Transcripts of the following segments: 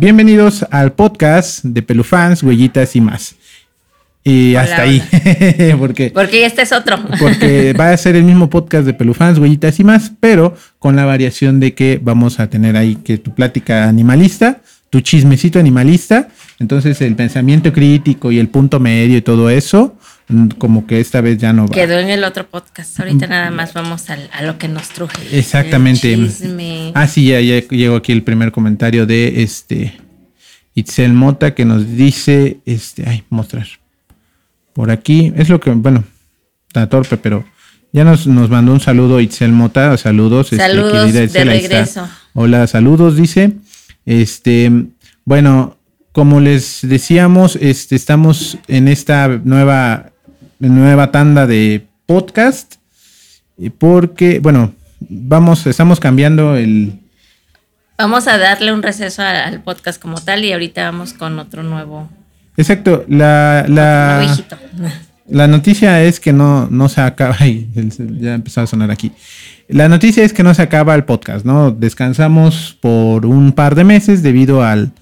bienvenidos al podcast de Pelufans, Huellitas y más. Y Hola, hasta ahí, porque, Porque este es otro. porque va a ser el mismo podcast de Pelufans, Huellitas y más, pero con la variación de que vamos a tener ahí que tu plática animalista, tu chismecito animalista, entonces el pensamiento crítico y el punto medio y todo eso, como que esta vez ya no va. Quedó en el otro podcast. Ahorita nada más vamos al- a lo que nos truje. Exactamente. Ah, sí, ya, ya llegó aquí el primer comentario de este Itzel Mota que nos dice, este, ay, mostrar. Por aquí, es lo que, bueno, está torpe, pero ya nos, nos mandó un saludo Itzel Mota, saludos. este, Saludos de Itzel, regreso. Hola, saludos, dice. Este, bueno, como les decíamos, este, estamos en esta nueva, nueva tanda de podcast. eh, Porque, bueno, vamos, estamos cambiando el. Vamos a darle un receso al podcast como tal y ahorita vamos con otro nuevo, Exacto, la, la, la noticia es que no, no se acaba. ya empezó a sonar aquí. La noticia es que no se acaba el podcast, ¿no? Descansamos por un par de meses debido al,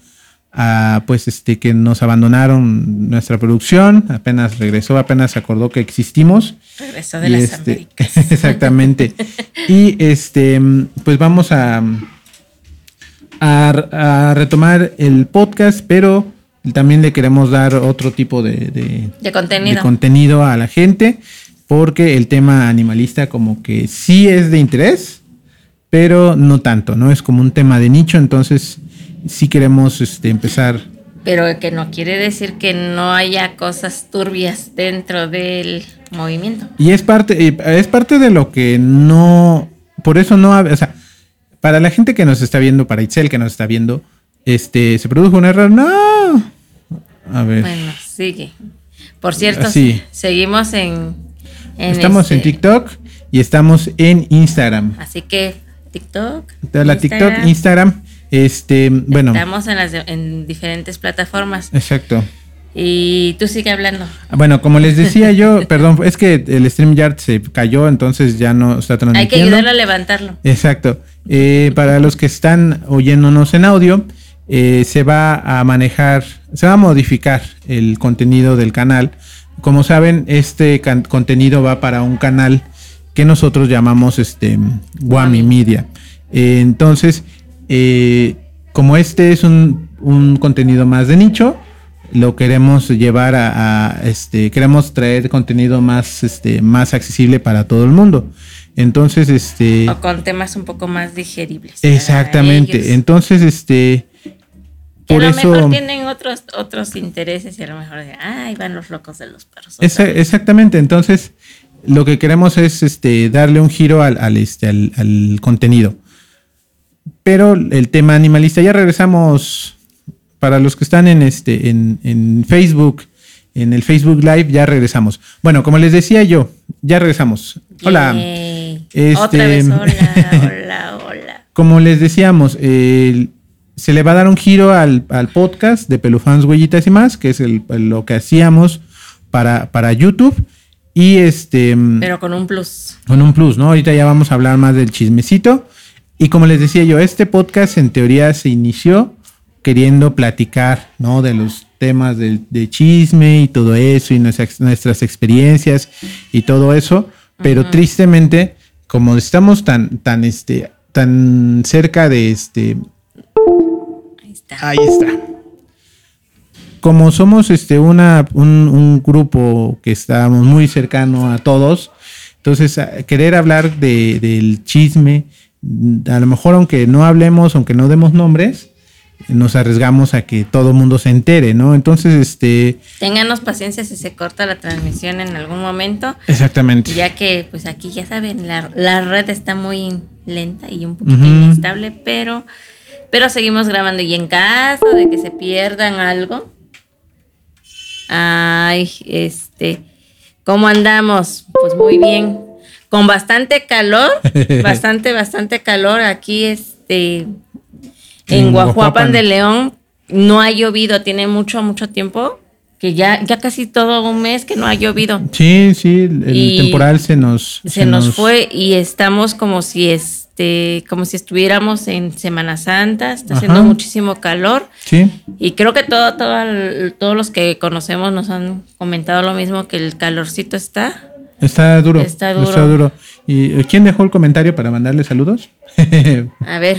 a, pues, este, que nos abandonaron nuestra producción. Apenas regresó, apenas acordó que existimos. Regreso de Y las este, Américas. exactamente. y este, pues vamos a, a, a retomar el podcast, pero también le queremos dar otro tipo de, de- De contenido. de contenido a la gente, porque el tema animalista como que sí es de interés, pero no tanto, ¿no? Es como un tema de nicho, entonces sí queremos este, empezar. Pero que no quiere decir que no haya cosas turbias dentro del movimiento. Y es parte, eh, es parte de lo que no, por eso no, o sea, para la gente que nos está viendo, para Itzel que nos está viendo, este, se produjo un error, no. A ver, Bueno, sigue. Por cierto, Sí. seguimos en, en estamos en este- TikTok y estamos en Instagram. Así que TikTok. La TikTok, Instagram, este, bueno, Estamos en, las de- en diferentes plataformas. exacto. Y tú sigue hablando. Bueno, como les decía yo, perdón, es que el StreamYard se cayó, entonces ya no está Hay que transmitiendo. ayudarlo a levantarlo. Exacto. Eh, para los que están oyéndonos en audio, eh, se va a manejar, se va a modificar el contenido del canal. Como saben, este contenido va para un canal que nosotros llamamos este Wami Media. Eh, entonces, eh, como este es un, un contenido más de nicho, lo queremos llevar a, a, este, queremos traer contenido más, este, más accesible para todo el mundo. Entonces, este. O con temas un poco más digeribles. Exactamente. Entonces, este. Que Por a lo eso. mejor tienen otros, otros intereses y a lo mejor ay, van los locos de los perros. otra Esa- vez". exactamente. Entonces, lo que queremos es este darle un giro al, al, este, al, al contenido. Pero el tema animalista, ya regresamos. Para los que están en este, en, en Facebook, en el Facebook Live, ya regresamos. Bueno, como les decía yo, ya regresamos. Hola. Este- Otra vez, hola, hola, hola. Como les decíamos, se le va a dar un giro al, al podcast de Pelufans, Huellitas y más, que es el- lo que hacíamos para, para YouTube. Y este, Pero con un plus. con un plus, ¿no? Ahorita ya vamos a hablar más del chismecito. Y como les decía yo, este podcast en teoría se inició queriendo platicar, ¿no? De los temas de, chisme y todo eso, y nuestras, nuestras experiencias y todo eso. Pero tristemente, como estamos tan, tan, este, tan cerca de este, Ahí está. Ahí está. Como somos este una, un, un grupo que estamos muy cercano a todos, entonces querer hablar de, del chisme, a lo mejor aunque no hablemos, aunque no demos nombres, nos arriesgamos a que todo el mundo se entere, ¿no? Entonces, este, Ténganos paciencia si se corta la transmisión en algún momento, exactamente. ya que pues aquí ya saben, la, la red está muy lenta y un poquito inestable, pero, pero seguimos grabando y en caso de que se pierdan algo, ay, este, ¿cómo andamos? Pues muy bien, con bastante calor, bastante, bastante calor aquí, este, en En Guajuapan Guajuapan. de León no ha llovido, tiene mucho, mucho tiempo, que ya, ya casi todo un mes que no ha llovido. Sí, sí, el Y temporal se nos... Se, nos, fue y estamos como si este, como si estuviéramos en Semana Santa, está haciendo muchísimo calor. Sí. Y creo que todo, todo todos los que conocemos nos han comentado lo mismo, que el calorcito está. Está duro. Está duro. Está duro. ¿Y eh, quién dejó el comentario para mandarle saludos? A ver,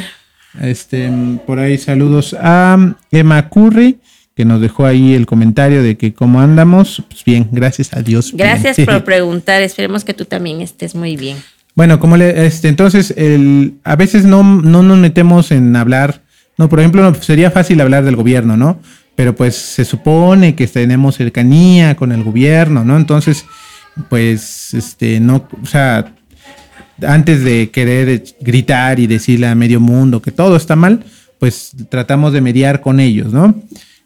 Este, por ahí saludos a mm, Emma Curry, que nos dejó ahí el comentario de que cómo andamos. Pues bien, gracias a Dios. gracias bien. por preguntar. Esperemos que tú también estés muy bien. Bueno, como le, este, entonces, el, a veces no, no nos metemos en hablar, no, por ejemplo, sería fácil hablar del gobierno, ¿no? Pero pues se supone que tenemos cercanía con el gobierno, ¿no? Entonces, pues, este, no, o sea, antes de querer gritar y decirle a medio mundo que todo está mal, pues tratamos de mediar con ellos, ¿no?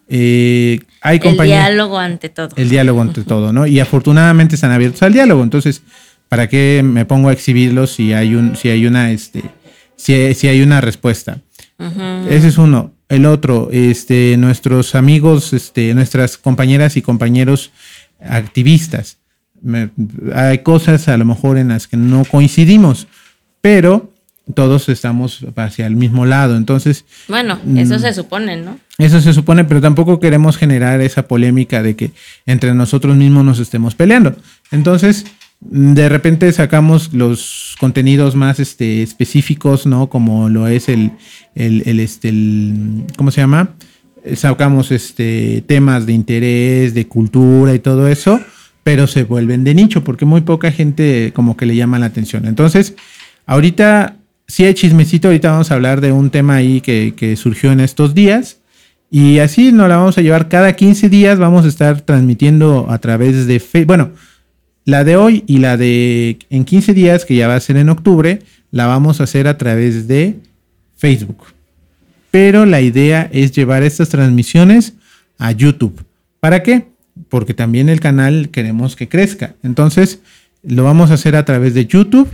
Eh, hay El diálogo ante todo. el diálogo entre todo, ¿no? Y afortunadamente están abiertos al diálogo. Entonces, ¿para qué me pongo a exhibirlos si hay un, si hay una, este, si, si hay una respuesta? Ese es uno. El otro, este, nuestros amigos, este, nuestras compañeras y compañeros activistas. Me- hay cosas a lo mejor en las que no coincidimos, pero todos estamos hacia el mismo lado. Entonces, Bueno, Mm. eso se supone, ¿no? eso se supone, pero tampoco queremos generar esa polémica de que entre nosotros mismos nos estemos peleando. Entonces, de repente sacamos los contenidos más este, específicos, ¿no? Como lo es el, el, el, este, el- ¿cómo se llama? Sacamos este, temas de interés, de cultura y todo eso, pero se vuelven de nicho porque muy poca gente como que le llama la atención. Entonces, ahorita sí hay chismecito, ahorita vamos a hablar de un tema ahí que, que surgió en estos días. Y así nos la vamos a llevar cada 15 días. Vamos a estar transmitiendo a través de Facebook. Bueno, la de hoy y la de en 15 días, que ya va a ser en octubre, la vamos a hacer a través de Facebook. Pero la idea es llevar estas transmisiones a YouTube. ¿Para qué? Porque también el canal queremos que crezca. Entonces, lo vamos a hacer a través de YouTube.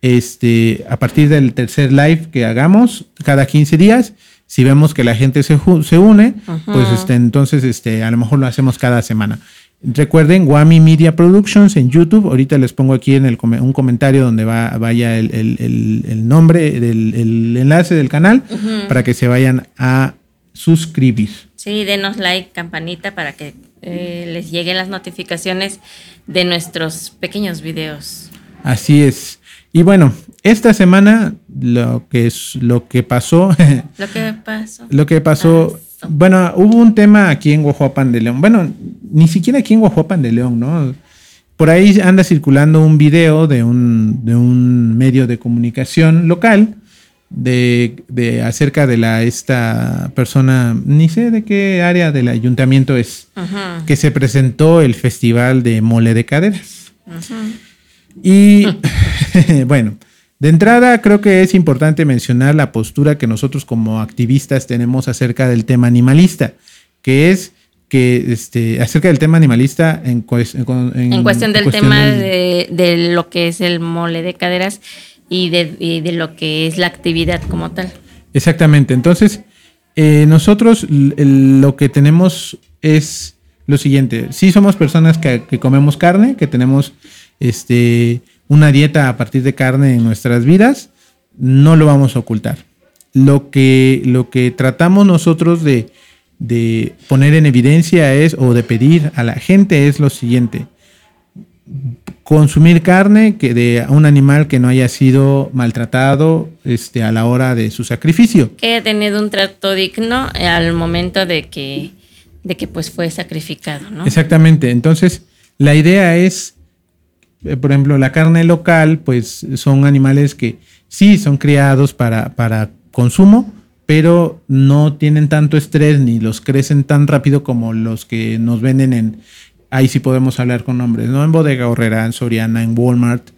Este, a partir del tercer live que hagamos cada 15 días, si vemos que la gente se, se une, pues este, entonces este, a lo mejor lo hacemos cada semana. Recuerden, Wami Media Productions en YouTube. Ahorita les pongo aquí en el un comentario donde va, vaya el, el- el- nombre, el, el enlace del canal para que se vayan a suscribir. Sí, denos like, campanita para que eh, les lleguen las notificaciones de nuestros pequeños videos. Así es. Y bueno, esta semana lo que es lo que pasó, Lo que pasó. lo que pasó, Pasó. bueno, hubo un tema aquí en Guajuapan de León. Bueno, ni siquiera aquí en Guajuapan de León, ¿no? Por ahí anda circulando un video de un, de un medio de comunicación local de, de acerca de la esta persona, ni sé de qué área del ayuntamiento es, que se presentó el festival de mole de caderas. Y bueno, de entrada creo que es importante mencionar la postura que nosotros como activistas tenemos acerca del tema animalista, que es que este, acerca del tema animalista en, en- En cuestión del cuestión tema del- de, de lo que es el mole de caderas y de, de lo que es la actividad como tal. Exactamente. Entonces, eh, nosotros lo que tenemos es lo siguiente. Sí somos personas que, que comemos carne, que tenemos este, una dieta a partir de carne en nuestras vidas, no lo vamos a ocultar. Lo que, lo que tratamos nosotros de, de poner en evidencia es, o de pedir a la gente es lo siguiente. Consumir carne que de un animal que no haya sido maltratado este, a la hora de su sacrificio. Que haya tenido un trato digno al momento de que, de que pues fue sacrificado, ¿no? Exactamente. Entonces, la idea es, eh, por ejemplo, la carne local, pues son animales que sí son criados para, para consumo, pero no tienen tanto estrés ni los crecen tan rápido como los que nos venden en, ahí sí podemos hablar con nombres, ¿no? En Bodega Horrera, en Soriana, en Walmart.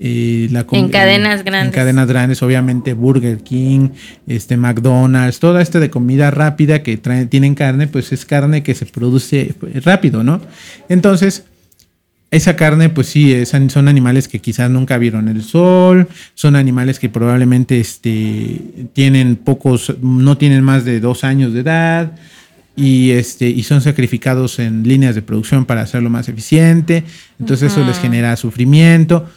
eh, la En cadenas grandes. En cadenas grandes, obviamente Burger King, este McDonald's, toda esta de comida rápida que traen, tienen carne, pues es carne que se produce pues, rápido, ¿no? Entonces, esa carne, pues sí, es- son animales que quizás nunca vieron el sol, son animales que probablemente este, tienen pocos, no tienen más de dos años de edad y, este, y son sacrificados en líneas de producción para hacerlo más eficiente, entonces eso les genera sufrimiento.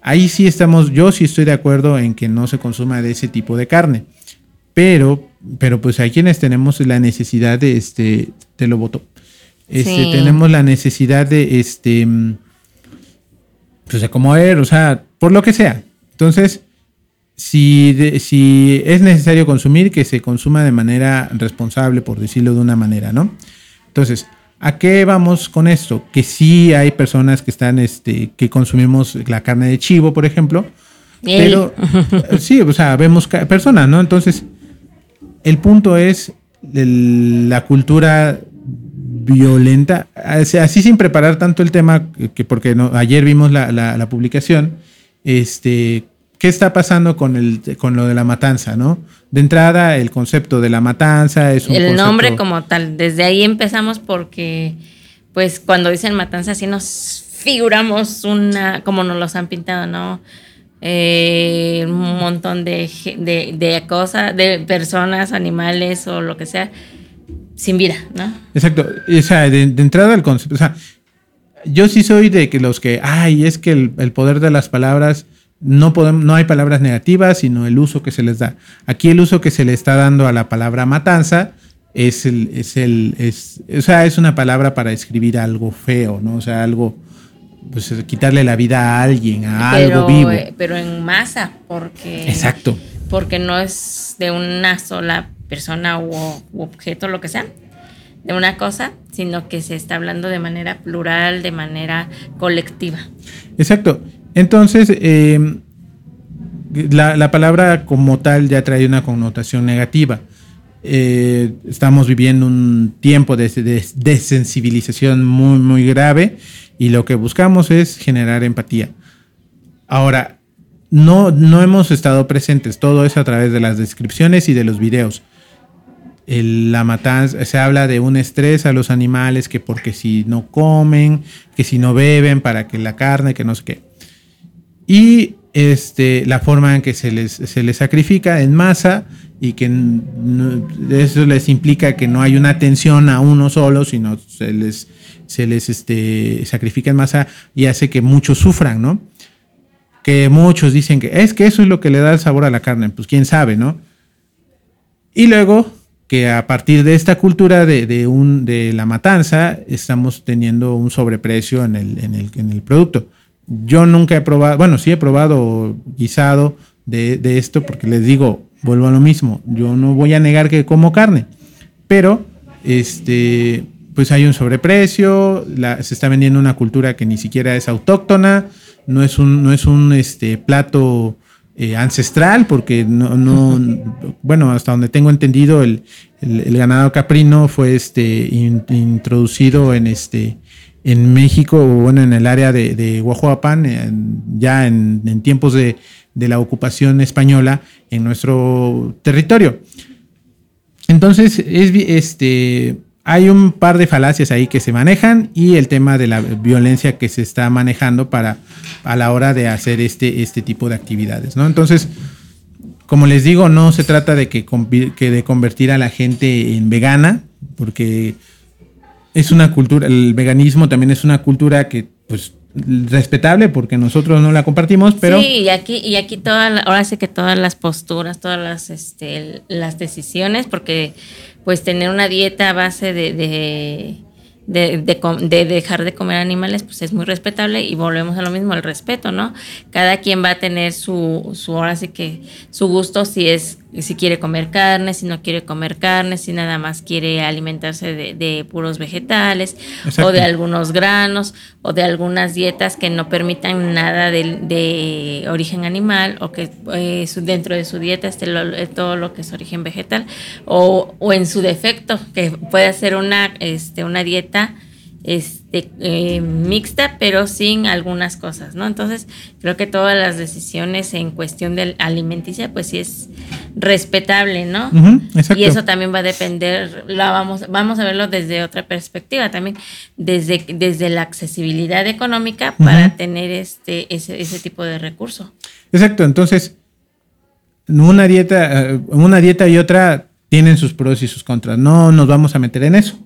Ahí sí estamos, yo sí estoy de acuerdo en que no se consuma de ese tipo de carne, pero pero pues hay quienes tenemos la necesidad de, este, te lo voto, este, tenemos la necesidad de, este, pues de comer, o sea, por lo que sea. Entonces, si, si es necesario consumir, que se consuma de manera responsable, por decirlo de una manera, ¿no? Entonces, ¿a qué vamos con esto? Que sí hay personas que están, este, que consumimos la carne de chivo, por ejemplo, pero sí, o sea, vemos personas, ¿no? Entonces, el punto es la cultura violenta, así sin preparar tanto el tema, que porque no, ayer vimos la, la, publicación, este, ¿qué está pasando con, el, con lo de la matanza, no? De entrada, el concepto de la matanza es un El nombre como tal, desde ahí empezamos porque, pues, cuando dicen matanza, sí nos figuramos una, como nos los han pintado, ¿no? Eh, un montón de, de, cosas, de personas, animales o lo que sea, sin vida, ¿no? Exacto. O sea, de, entrada el concepto, o sea, yo sí soy de que los que, ay, es que el, poder de las palabras, no, podemos, no hay palabras negativas, sino el uso que se les da. Aquí el uso que se le está dando a la palabra matanza es el, es el, es, o sea, es una palabra para escribir algo feo, ¿no? O sea, algo pues quitarle la vida a alguien, a algo vivo. Eh, pero en masa, porque. Exacto. Porque no es de una sola persona u, objeto, lo que sea, de una cosa, sino que se está hablando de manera plural, de manera colectiva. Exacto. Entonces, em, la, palabra como tal ya trae una connotación negativa. Eh, estamos viviendo un tiempo de, de desensibilización muy, muy grave y lo que buscamos es generar empatía. Ahora, no, no hemos estado presentes, todo es a través de las descripciones y de los videos. la matanza, se habla de un estrés a los animales, que porque si no comen, que si no beben, para que la carne, que no sé qué. Y este, la forma en que se les, se les sacrifica en masa y que eso les implica que no hay una atención a uno solo, sino se les se les este, sacrifica en masa y hace que muchos sufran, ¿no? Que muchos dicen que es que eso es lo que le da el sabor a la carne, pues quién sabe, ¿no? Y luego que a partir de esta cultura de, un, de la matanza estamos teniendo un sobreprecio en el, en, el, en el producto. Yo nunca he probado, bueno, sí he probado guisado de, de esto porque les digo, vuelvo a lo mismo, yo no voy a negar que como carne, pero este pues hay un sobreprecio, se está vendiendo una cultura que ni siquiera es autóctona, no es un, no es un este, plato eh, ancestral, porque no, no, bueno, hasta donde tengo entendido, el, ganado caprino fue este, introducido en, este, en México, bueno, en el área de, de ya en, tiempos de, la ocupación española en nuestro territorio. Entonces, es este hay un par de falacias ahí que se manejan y el tema de la violencia que se está manejando para a la hora de hacer este, este tipo de actividades, ¿no? Entonces, como les digo, no se trata de que de convertir a la gente en vegana, porque es una cultura, el veganismo también es una cultura que, pues, respetable porque nosotros no la compartimos, pero... Sí, y aquí, y aquí todas, ahora sí que todas las posturas, todas las, este, las decisiones, porque pues tener una dieta a base de, de de, de, dejar de comer animales, pues es muy respetable y volvemos a lo mismo, el respeto, ¿no? Cada quien va a tener su, su ahora sí que su gusto si es si quiere comer carne, si no quiere comer carne, si nada más quiere alimentarse de, puros vegetales o de algunos granos o de algunas dietas que no permitan nada de, origen animal o que eh, dentro de su dieta esté eh, todo lo que es origen vegetal o, o en su defecto que puede ser una, este, una dieta este, eh, mixta, pero sin algunas cosas, ¿no? Entonces, creo que todas las decisiones en cuestión de alimenticia, pues sí es respetable, ¿no? y eso también va a depender, la vamos, vamos a verlo desde otra perspectiva también, desde, desde la accesibilidad económica para tener este, ese, ese tipo de recurso. Exacto, entonces, una dieta, eh, una dieta y otra tienen sus pros y sus contras. No nos vamos a meter en eso.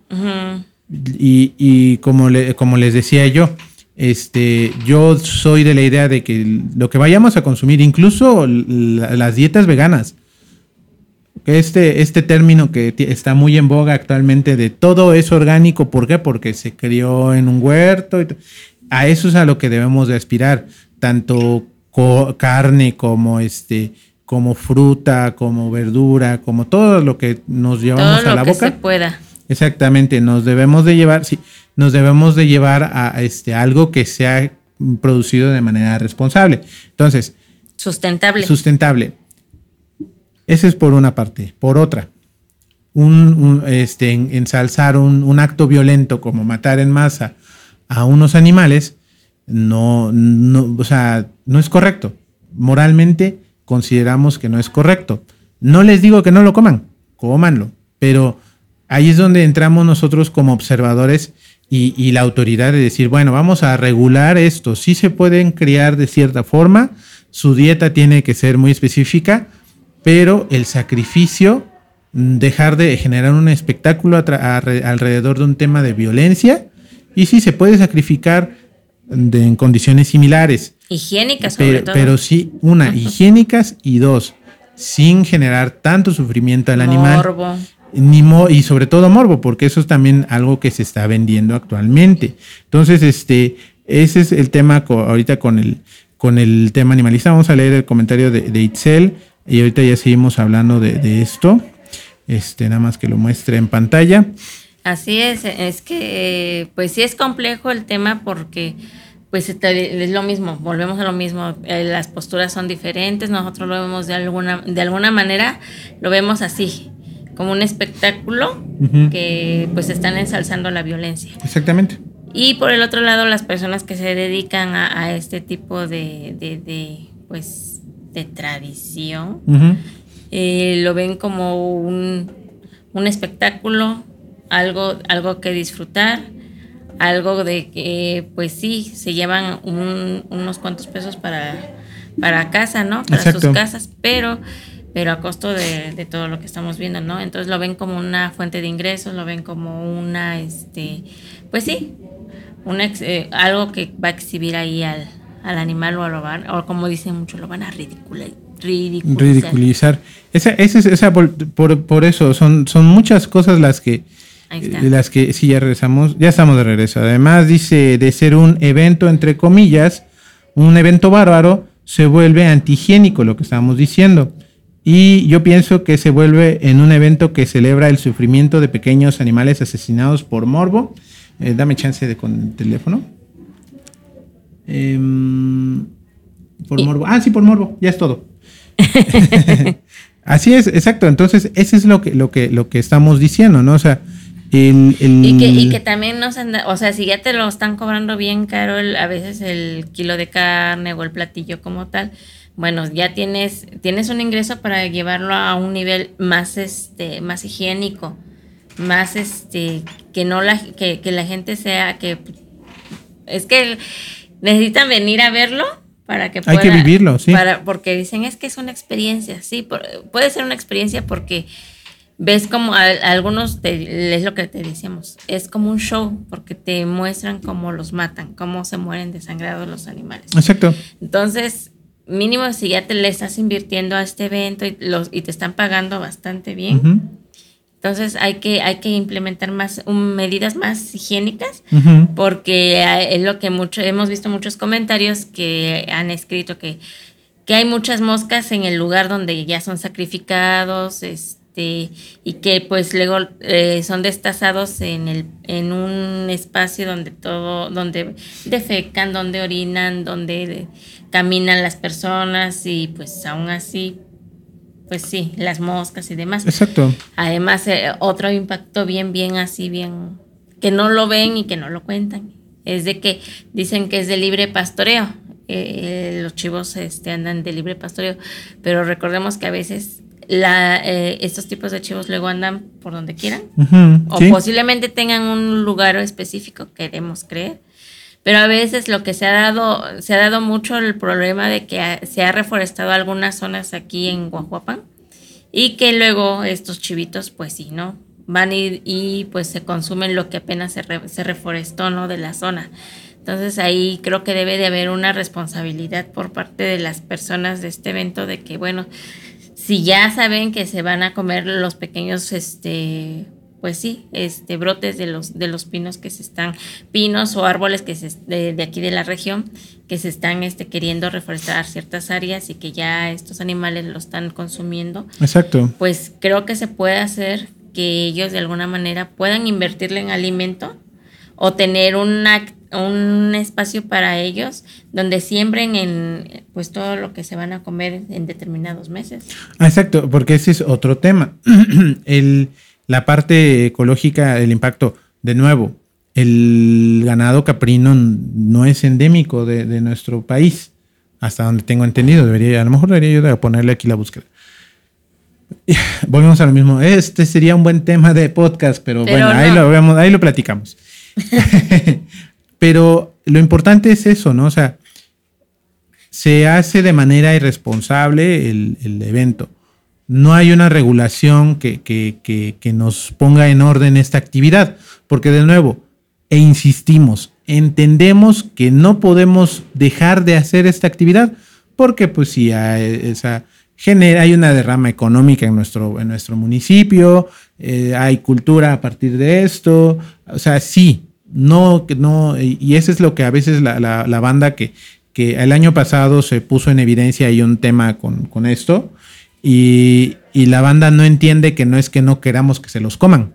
Y, como, como les decía yo, este, yo soy de la idea de que lo que vayamos a consumir, incluso las dietas veganas, que este, este término que está muy en boga actualmente de todo es orgánico, ¿por qué? Porque se crió en un huerto. Y a eso es a lo que debemos de aspirar, tanto carne como este como fruta, como verdura, como todo lo que nos llevamos a la boca. Se pueda. Exactamente, nos debemos de llevar, sí, nos debemos de llevar a este algo que sea producido de manera responsable. Entonces, sustentable. Sustentable. Ese es por una parte. Por otra, un, este, ensalzar un, acto violento como matar en masa a unos animales, no, no, o sea, no es correcto. Moralmente consideramos que no es correcto. No les digo que no lo coman, cómanlo, pero ahí es donde entramos nosotros como observadores y, y, la autoridad de decir, bueno, vamos a regular esto. Sí se pueden criar de cierta forma, su dieta tiene que ser muy específica, pero el sacrificio, mm, dejar de generar un espectáculo alrededor de un tema de violencia, y sí se puede sacrificar en condiciones similares. Higiénicas, sobre pero, todo. Pero sí, una, higiénicas y dos, sin generar tanto sufrimiento al animal. Ni y sobre todo morbo, porque eso es también algo que se está vendiendo actualmente. Entonces, este, ese es el tema ahorita con el, con el tema animalista. Vamos a leer el comentario de, de Itzel. Y ahorita ya seguimos hablando de, esto. Este, nada más que lo muestre en pantalla. Así es, es que pues sí es complejo el tema porque pues es lo mismo, volvemos a lo mismo, eh, las posturas son diferentes, nosotros lo vemos de alguna, de alguna manera, lo vemos así, como un espectáculo que pues están ensalzando la violencia. Exactamente. Y por el otro lado, las personas que se dedican a, este tipo de, de pues de tradición, eh, lo ven como un, espectáculo, algo, algo que disfrutar, algo de que, pues sí, se llevan unos cuantos pesos para, para casa, ¿no? Para sus casas, pero pero a costo de, todo lo que estamos viendo, ¿no? Entonces lo ven como una fuente de ingresos, lo ven como una, este, pues sí, una, eh, algo que va a exhibir ahí al, al animal o lo van, o como dicen muchos, lo van a ridiculizar. Ridiculizar. Esa, esa, por, eso, son, son muchas cosas las que, las que sí ya regresamos, ya estamos de regreso. Además, dice de ser un evento, entre comillas, un evento bárbaro, se vuelve antihigiénico, lo que estábamos diciendo. Y yo pienso que se vuelve en un evento que celebra el sufrimiento de pequeños animales asesinados por morbo. Eh, dame chance de con el teléfono. Em, por morbo. Ah, sí, por morbo, ya es todo. Así es, exacto. Entonces, ese es lo que, lo que, lo que estamos diciendo, ¿no? O sea, el, Y, que, también nos anda, o sea, si ya te lo están cobrando bien caro, a veces el kilo de carne o el platillo como tal, bueno, ya tienes, tienes un ingreso para llevarlo a un nivel más, este, más higiénico, más, este, que no la, que, que la gente sea, que es que necesitan venir a verlo para que puedan. Hay que vivirlo, sí. Para, porque dicen, es que es una experiencia, sí, puede ser una experiencia porque ves como a, algunos, es lo que te decíamos, es como un show, porque te muestran cómo los matan, cómo se mueren desangrados los animales. Exacto. Entonces, mínimo si ya te le estás invirtiendo a este evento y, los, y te están pagando bastante bien, entonces hay que, hay que implementar más medidas más higiénicas porque es lo que mucho, hemos visto muchos comentarios que han escrito que, que hay muchas moscas en el lugar donde ya son sacrificados este, y que pues luego eh, son destazados en, el, en un espacio donde todo, donde defecan, donde orinan, donde caminan las personas y pues aún así pues sí, las moscas y demás. Exacto. Además, eh, otro impacto bien, bien así, bien, que no lo ven y que no lo cuentan, es de que dicen que es de libre pastoreo. Eh, los chivos este, andan de libre pastoreo, pero recordemos que a veces la, eh, estos tipos de chivos luego andan por donde quieran, o posiblemente tengan un lugar específico, queremos creer, pero a veces lo que se ha dado, se ha dado mucho el problema de que se ha reforestado algunas zonas aquí en Guajuapan y que luego estos chivitos, pues sí, ¿no? Van y, y pues se consumen lo que apenas se, se reforestó, ¿no? De la zona. Entonces ahí creo que debe de haber una responsabilidad por parte de las personas de este evento de que, bueno, si ya saben que se van a comer los pequeños, este, pues sí, este, brotes de los, de los pinos que se están, pinos o árboles que se, de, de aquí de la región, que se están este, queriendo reforestar ciertas áreas y que ya estos animales lo están consumiendo. Exacto. Pues creo que se puede hacer que ellos de alguna manera puedan invertirle en alimento o tener una, un espacio para ellos donde siembren en pues todo lo que se van a comer en determinados meses. Exacto, porque ese es otro tema. el la parte ecológica, el impacto, de nuevo, el ganado caprino no es endémico de, nuestro país, hasta donde tengo entendido. Debería, a lo mejor debería yo ponerle aquí la búsqueda. Volvemos a lo mismo. Este sería un buen tema de podcast, pero, bueno, ahí lo vemos, ahí lo platicamos. pero lo importante es eso, ¿no? O sea, se hace de manera irresponsable el, evento no hay una regulación que, nos ponga en orden esta actividad, porque de nuevo, e insistimos, entendemos que no podemos dejar de hacer esta actividad, porque pues si hay, esa, genera, hay una derrama económica en nuestro, en nuestro municipio, eh, hay cultura a partir de esto, o sea, sí, no, no, y eso es lo que a veces la, la, banda que, que el año pasado se puso en evidencia y un tema con, con esto, y, la banda no entiende que no es que no queramos que se los coman.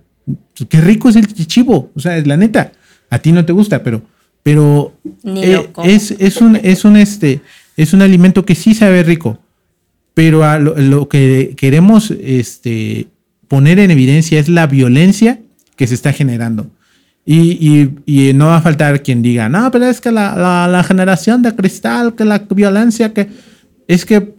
Qué rico es el chivo, o sea, es la neta. A ti no te gusta, pero, pero eh, es, es, un, es un este, es un alimento que sí sabe rico, pero a lo, que queremos este, poner en evidencia es la violencia que se está generando. Y, y, no va a faltar quien diga, no, pero es que la, la, generación de cristal, que la violencia, que es que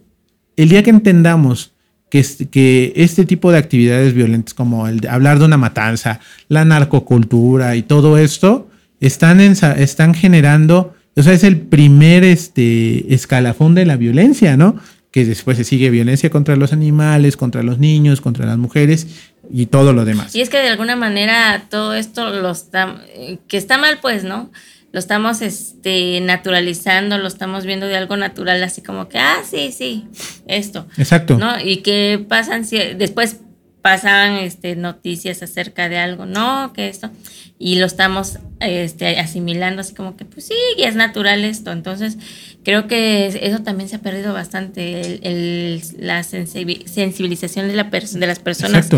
el día que entendamos que, que este tipo de actividades violentas, como el de hablar de una matanza, la narcocultura y todo esto, están, están generando, o sea, es el primer este, escalafón de la violencia, ¿no? Que después se sigue violencia contra los animales, contra los niños, contra las mujeres y todo lo demás. Y es que de alguna manera todo esto lo está, que está mal, pues, ¿no? lo estamos este, naturalizando, lo estamos viendo de algo natural, así como que, ah, sí, sí, esto. Exacto. ¿no? Y que pasan, después pasan este, noticias acerca de algo, no, que esto, y lo estamos este, asimilando así como que, pues sí, es natural esto. Entonces, creo que eso también se ha perdido bastante, el, la sensibilización de, la de las personas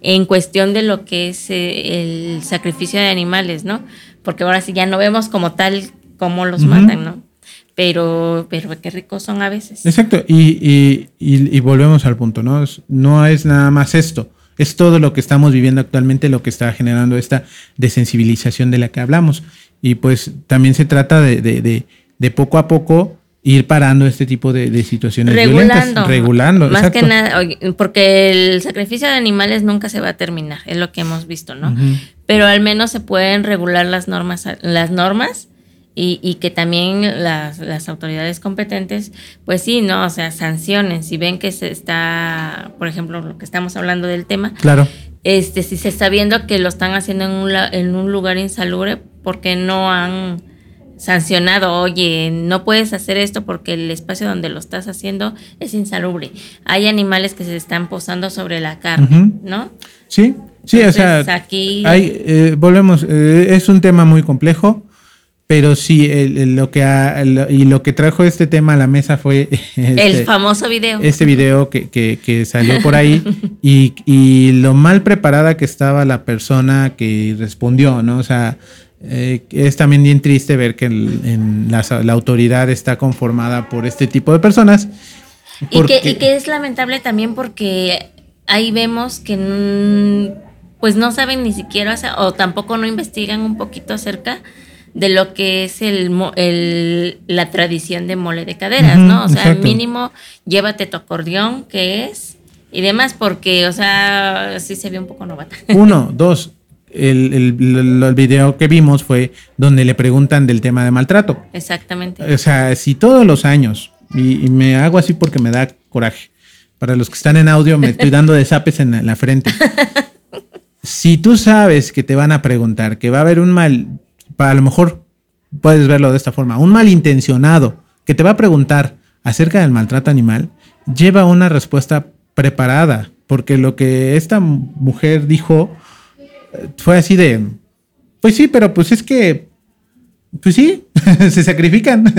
en cuestión de lo que es eh, el sacrificio de animales, ¿no? porque ahora sí ya no vemos como tal cómo los matan, ¿no? Pero, pero qué ricos son a veces. Exacto, y, y, volvemos al punto, ¿no? No es nada más esto, es todo lo que estamos viviendo actualmente lo que está generando esta desensibilización de la que hablamos. Y pues también se trata de, de, de, poco a poco ir parando este tipo de, situaciones regulando, violentas, regulando. Más que nada, porque el sacrificio de animales nunca se va a terminar, es lo que hemos visto, ¿no? pero al menos se pueden regular las normas, las normas y, que también las, autoridades competentes, pues sí, ¿no? O sea, sancionen. Si ven que se está, por ejemplo, lo que estamos hablando del tema. Claro. Este, si se está viendo que lo están haciendo en un, en un lugar insalubre, porque no han sancionado, oye, no puedes hacer esto porque el espacio donde lo estás haciendo es insalubre. Hay animales que se están posando sobre la carne, ¿no? Sí, Sí, o sea, aquí... hay, eh, volvemos, eh, es un tema muy complejo, pero sí, lo que y lo que trajo este tema a la mesa fue... el este, famoso video. Este video que, que, salió por ahí y, y, lo mal preparada que estaba la persona que respondió, ¿no? O sea, eh, es también bien triste ver que en la, la, autoridad está conformada por este tipo de personas. Y, que, y que es lamentable también porque ahí vemos que pues no saben ni siquiera o tampoco no investigan un poquito acerca de lo que es el, la tradición de mole de caderas, ¿no? O sea, mínimo llévate tu acordeón, que es, y demás, porque, o sea, sí se ve un poco novata. Uno, dos, el, el, video que vimos fue donde le preguntan del tema de maltrato. Exactamente. O sea, si todos los años, y, me hago así porque me da coraje, para los que están en audio me estoy dando de zapes en la frente. si tú sabes que te van a preguntar, que va a haber un mal, para a lo mejor puedes verlo de esta forma, un malintencionado que te va a preguntar acerca del maltrato animal, lleva una respuesta preparada, porque lo que esta mujer dijo eh, fue así de, pues sí, pero pues es que, pues sí, se sacrifican.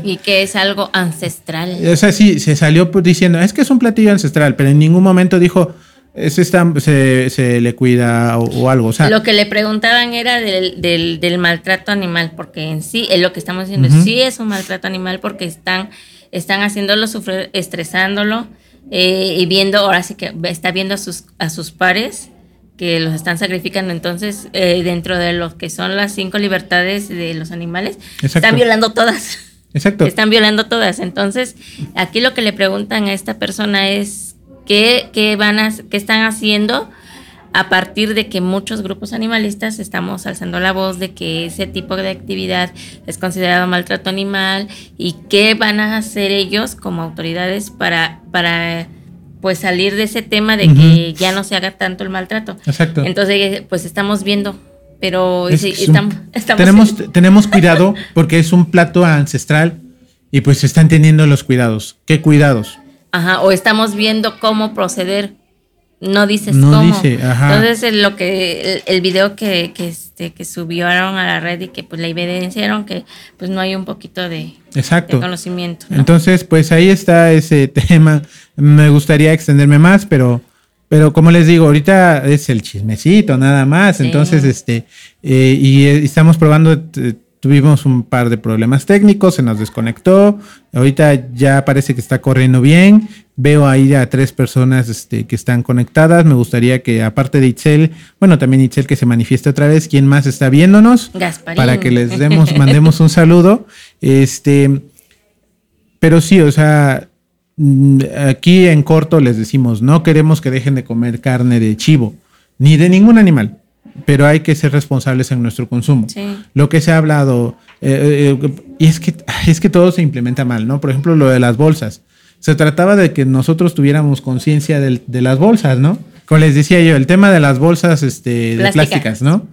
y que es algo ancestral. O sea, sí, se salió diciendo, es que es un platillo ancestral, pero en ningún momento dijo, está, se, se, le cuida o, algo. O sea, lo que le preguntaban era del, del, maltrato animal, porque en sí, es lo que estamos diciendo, sí es un maltrato animal porque están, están haciéndolo sufrir, estresándolo eh, y viendo, ahora sí que está viendo a sus, a sus pares que los están sacrificando. Entonces, eh, dentro de lo que son las cinco libertades de los animales, están violando todas. Exacto. Están violando todas. Entonces, aquí lo que le preguntan a esta persona es ¿Qué, van a, qué están haciendo a partir de que muchos grupos animalistas estamos alzando la voz de que ese tipo de actividad es considerado maltrato animal y qué van a hacer ellos como autoridades para, para pues salir de ese tema de que ya no se haga tanto el maltrato. Exacto. Entonces, pues estamos viendo, pero estamos, tenemos, tenemos cuidado porque es un plato ancestral y pues se están teniendo los cuidados. ¿Qué cuidados? Ajá, o estamos viendo cómo proceder. No dices no cómo. Dice, ajá. Entonces, lo que el, video que, que, este, que subieron a la red y que pues la evidenciaron que pues no hay un poquito de, Exacto. conocimiento. Entonces, pues ahí está ese tema. Me gustaría extenderme más, pero pero como les digo, ahorita es el chismecito nada más. Entonces, este, eh, y, eh, estamos probando eh, Tuvimos un par de problemas técnicos, se nos desconectó. Ahorita ya parece que está corriendo bien. Veo ahí a tres personas este, que están conectadas. Me gustaría que, aparte de Itzel, bueno, también Itzel que se manifieste otra vez, quién más está viéndonos. Gasparín. Para que les demos, mandemos un saludo. Este, pero sí, o sea, mm, aquí en corto les decimos, no queremos que dejen de comer carne de chivo, ni de ningún animal pero hay que ser responsables en nuestro consumo. Lo que se ha hablado, eh, eh, y es que, es que todo se implementa mal, ¿no? Por ejemplo, lo de las bolsas. Se trataba de que nosotros tuviéramos conciencia de, las bolsas, ¿no? Como les decía yo, el tema de las bolsas este, de plásticas, ¿no?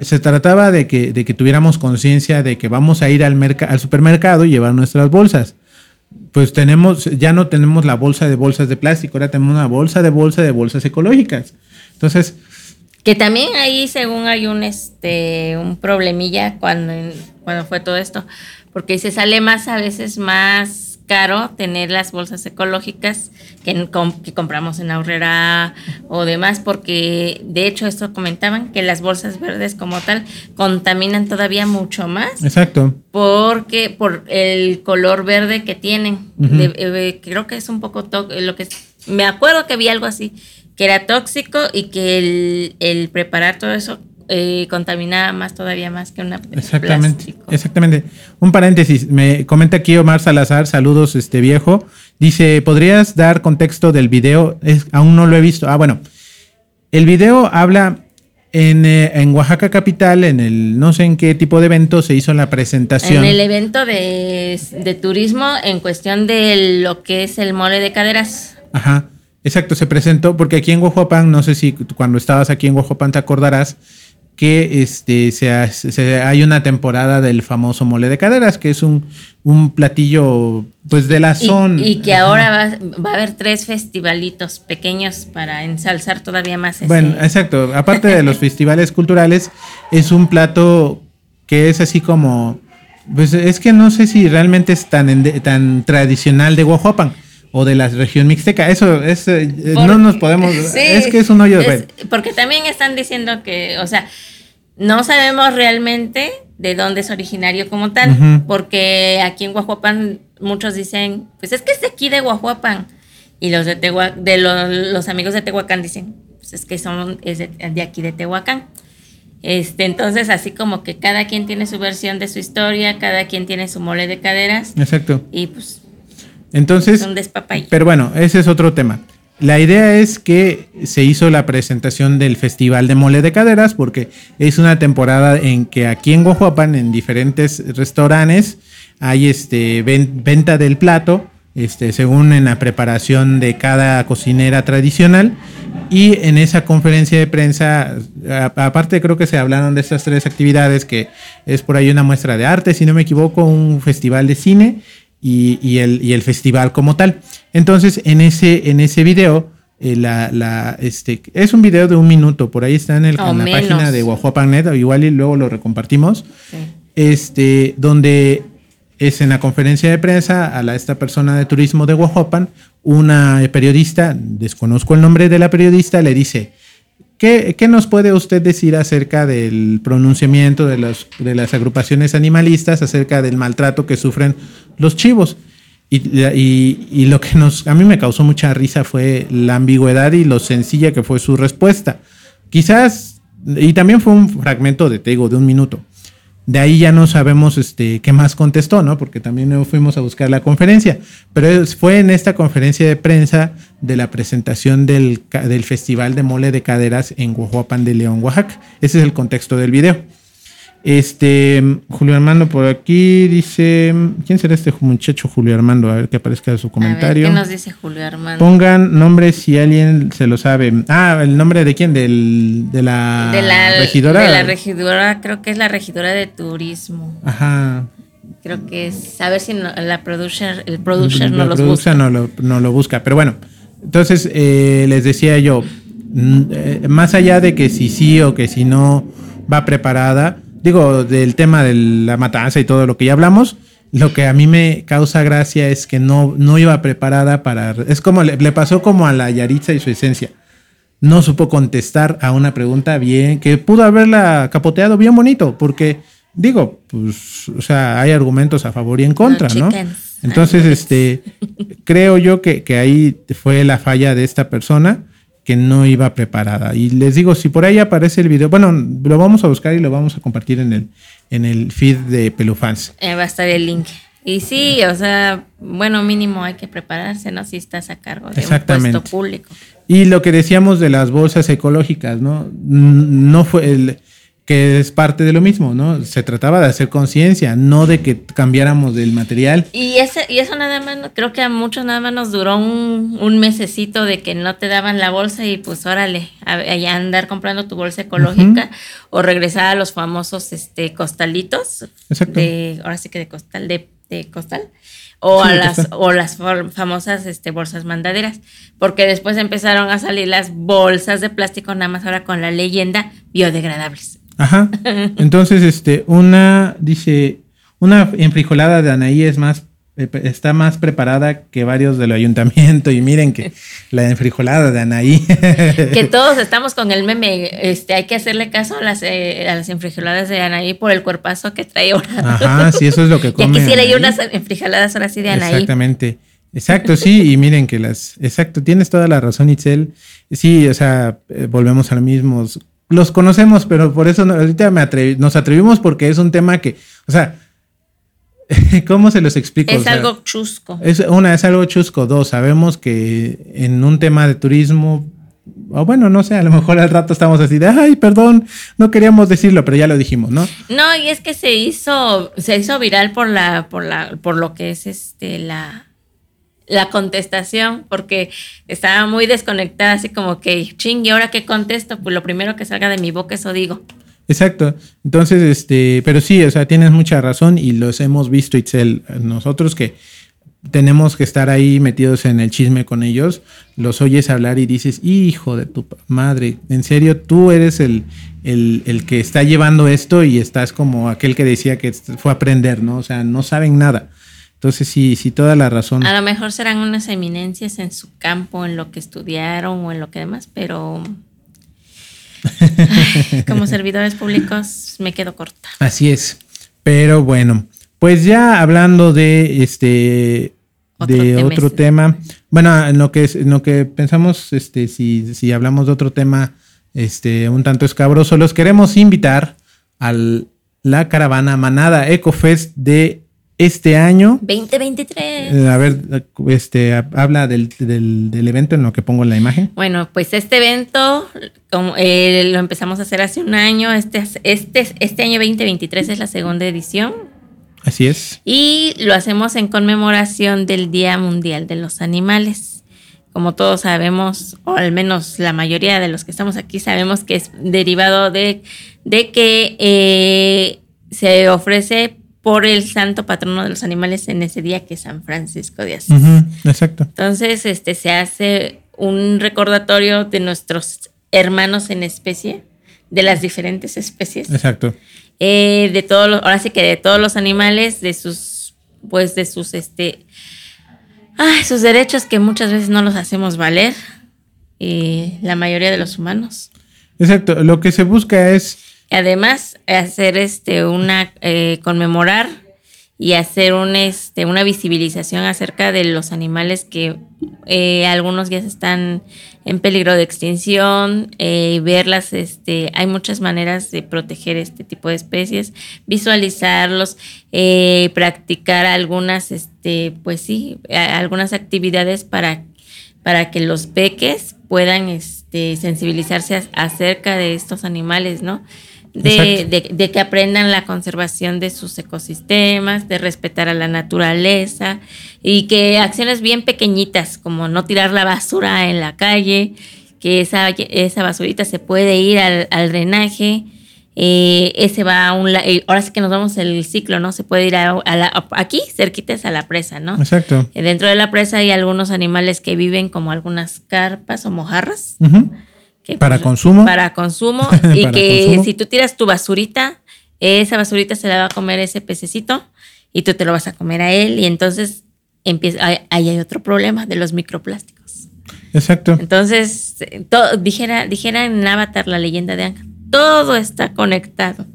Se trataba de que, de que tuviéramos conciencia de que vamos a ir al, al supermercado y llevar nuestras bolsas. Pues tenemos, ya no tenemos la bolsa de bolsas de plástico, ahora tenemos una bolsa de bolsa de bolsas ecológicas. Entonces, que también ahí, según hay un este un problemilla cuando, cuando fue todo esto, porque se sale más a veces más caro tener las bolsas ecológicas que, que compramos en Aurrera o demás, porque de hecho esto comentaban que las bolsas verdes como tal contaminan todavía mucho más. Exacto. Porque por el color verde que tienen. Eh, creo que es un poco lo que me acuerdo que vi algo así que era tóxico y que el, preparar todo eso eh, contaminaba más todavía más que una exactamente exactamente. Un paréntesis me comenta aquí Omar Salazar saludos este viejo. Dice podrías dar contexto del video aún no lo he visto. Ah bueno. El video habla en, eh, en, Oaxaca capital en el no sé en qué tipo de evento se hizo la presentación. En el evento de, de turismo en cuestión de lo que es el mole de caderas. Ajá Exacto, se presentó porque aquí en Guajuapan, no sé si cuando estabas aquí en Guajuapan te acordarás que este se, hay una temporada del famoso mole de caderas, que es un, un platillo pues de la zona. Y, que ahora va, a haber tres festivalitos pequeños para ensalzar todavía más. Bueno, exacto. Aparte de los festivales culturales, es un plato que es así como, pues es que no sé si realmente es tan, tan tradicional de Guajuapan o de la región mixteca. Eso es, eh, no nos podemos, es que es un hoyo de Porque también están diciendo que, o sea, no sabemos realmente de dónde es originario como tal, porque aquí en Guajuapan muchos dicen, pues es que es de aquí de Guajuapan, y los de de los, amigos de Tehuacán dicen, pues es que son es de, de, aquí de Tehuacán. Este, entonces, así como que cada quien tiene su versión de su historia, cada quien tiene su mole de caderas. Exacto. Y pues entonces, pero bueno, ese es otro tema. La idea es que se hizo la presentación del Festival de Mole de Caderas porque es una temporada en que aquí en Guajuapan, en diferentes restaurantes, hay este venta del plato, este, según en la preparación de cada cocinera tradicional. Y en esa conferencia de prensa, aparte creo que se hablaron de estas tres actividades, que es por ahí una muestra de arte, si no me equivoco, un festival de cine y, el, y el festival como tal. Entonces, en ese, en ese video, eh, la, la, este, es un video de un minuto, por ahí está en, el, en la página de Guajuapanet, igual y luego lo recompartimos, este, donde es en la conferencia de prensa a la, esta persona de turismo de Guajuapan, una periodista, desconozco el nombre de la periodista, le dice, ¿qué, nos puede usted decir acerca del pronunciamiento de, las agrupaciones animalistas, acerca del maltrato que sufren los chivos? Y, lo que nos, a mí me causó mucha risa fue la ambigüedad y lo sencilla que fue su respuesta. Quizás, y también fue un fragmento de Tego de un minuto. De ahí ya no sabemos este, qué más contestó, ¿no? Porque también fuimos a buscar la conferencia. Pero fue en esta conferencia de prensa de la presentación del, del Festival de Mole de Caderas en Guajuapan de León, Oaxaca. Ese es el contexto del video. Este, Julio Armando por aquí dice, ¿quién será este muchacho Julio Armando? A ver que aparezca su comentario. ¿Qué nos dice Julio Armando? Pongan nombres si alguien se lo sabe. Ah, ¿el nombre de quién? Del, de la, regidora. De la regidora, creo que es la regidora de turismo. Ajá. Creo que es, a ver si la producer, el producer no lo busca. No lo, no lo busca, pero bueno. Entonces, eh, les decía yo, mm, eh, más allá de que si sí o que si no va preparada, digo, del tema de la matanza y todo lo que ya hablamos, lo que a mí me causa gracia es que no, no iba preparada para... Es como le, pasó como a la Yaritza y su esencia. No supo contestar a una pregunta bien, que pudo haberla capoteado bien bonito, porque digo, pues, o sea, hay argumentos a favor y en contra, ¿no? Entonces, este, creo yo que, que ahí fue la falla de esta persona que no iba preparada. Y les digo, si por ahí aparece el video, bueno, lo vamos a buscar y lo vamos a compartir en el, en el feed de Pelufans. Eh, va a estar el link. Y sí, o sea, bueno, mínimo hay que prepararse, ¿no? Si estás a cargo de un puesto público. Y lo que decíamos de las bolsas ecológicas, ¿no? No fue el que es parte de lo mismo, ¿no? Se trataba de hacer conciencia, no de que cambiáramos del material. Y, ese, y eso nada más, creo que a muchos nada más nos duró un, un mesecito de que no te daban la bolsa y pues órale, a, andar comprando tu bolsa ecológica o regresar a los famosos este, costalitos. Exacto. De, ahora sí que de costal, de, costal. O, a las, o las famosas este, bolsas mandaderas, porque después empezaron a salir las bolsas de plástico nada más ahora con la leyenda biodegradables. Ajá. Entonces, este, una, dice, una enfrijolada de Anaí es más, eh, está más preparada que varios del ayuntamiento. Y miren que la enfrijolada de Anaí. que todos estamos con el meme. Este, hay que hacerle caso a las, eh, a las enfrijoladas de Anaí por el cuerpazo que trae ahora. Ajá, sí, eso es lo que come. Ya quisiera yo unas enfrijoladas ahora sí de Anaí. Exactamente. Exacto, sí, y miren que las, exacto, tienes toda la razón, Itzel. Sí, o sea, eh, volvemos a lo mismo los conocemos, pero por eso ahorita me nos atrevimos porque es un tema que, o sea, ¿cómo se los explico? Es algo chusco. Es, una, es algo chusco. Dos, sabemos que en un tema de turismo, o bueno, no sé, a lo mejor al rato estamos así de, ay, perdón, no queríamos decirlo, pero ya lo dijimos, ¿no? No, y es que se hizo, se hizo viral por la, por la, por lo que es este la la contestación porque estaba muy desconectada, así como que, ching, ¿y ahora qué contesto? Pues lo primero que salga de mi boca, eso digo. Exacto. Entonces, este, pero sí, o sea, tienes mucha razón y los hemos visto, Itzel, nosotros que tenemos que estar ahí metidos en el chisme con ellos, los oyes hablar y dices, hijo de tu madre, en serio, tú eres el, el, el que está llevando esto y estás como aquel que decía que fue a aprender, ¿no? O sea, no saben nada. Entonces, sí, sí, toda la razón. A lo mejor serán unas eminencias en su campo, en lo que estudiaron o en lo que demás, pero como servidores públicos me quedo corta. Así es. Pero bueno, pues ya hablando de este de otro tema. Bueno, en lo que en lo que pensamos, este, si, si hablamos de otro tema, este, un tanto escabroso, los queremos invitar a la caravana Manada EcoFest de este año. 2023. Eh, a ver, este, habla del, evento en lo que pongo en la imagen. Bueno, pues este evento como, eh, lo empezamos a hacer hace un año. Este, este, este año 2023 es la segunda edición. Así es. Y lo hacemos en conmemoración del Día Mundial de los Animales. Como todos sabemos, o al menos la mayoría de los que estamos aquí sabemos que es derivado de, de que eh, se ofrece por el santo patrono de los animales en ese día que es San Francisco de Asís. Exacto. Entonces, este se hace un recordatorio de nuestros hermanos en especie, de las diferentes especies, Exacto. eh, de todos los, ahora sí que de todos los animales, de sus, pues de sus, este, ay, sus derechos que muchas veces no los hacemos valer, y la mayoría de los humanos. Exacto. Lo que se busca es Además, hacer este una eh, conmemorar y hacer un este una visibilización acerca de los animales que eh, algunos ya están en peligro de extinción, eh, verlas, este, hay muchas maneras de proteger este tipo de especies, visualizarlos, eh, practicar algunas, este, pues sí, algunas actividades para para que los peques puedan este, sensibilizarse acerca de estos animales, ¿no? De, de- de que aprendan la conservación de sus ecosistemas, de respetar a la naturaleza y que acciones bien pequeñitas como no tirar la basura en la calle, que esa, esa basurita se puede ir al, al drenaje, eh, ese va a un eh, ahora sí que nos vamos el ciclo, ¿no? Se puede ir a, a la- aquí, cerquitas a la presa, ¿no? exacto. Eh, Dentro de la presa hay algunos animales que viven como algunas carpas o mojarras. Que, Para pues, consumo. Para consumo. y Para que consumo. si tú tiras tu basurita, esa basurita se la va a comer ese pececito y tú te lo vas a comer a él. Y entonces empieza, ahí hay otro problema de los microplásticos. Exacto. Entonces, eh, to- dijera, dijera en Avatar la leyenda de Aang, todo está conectado.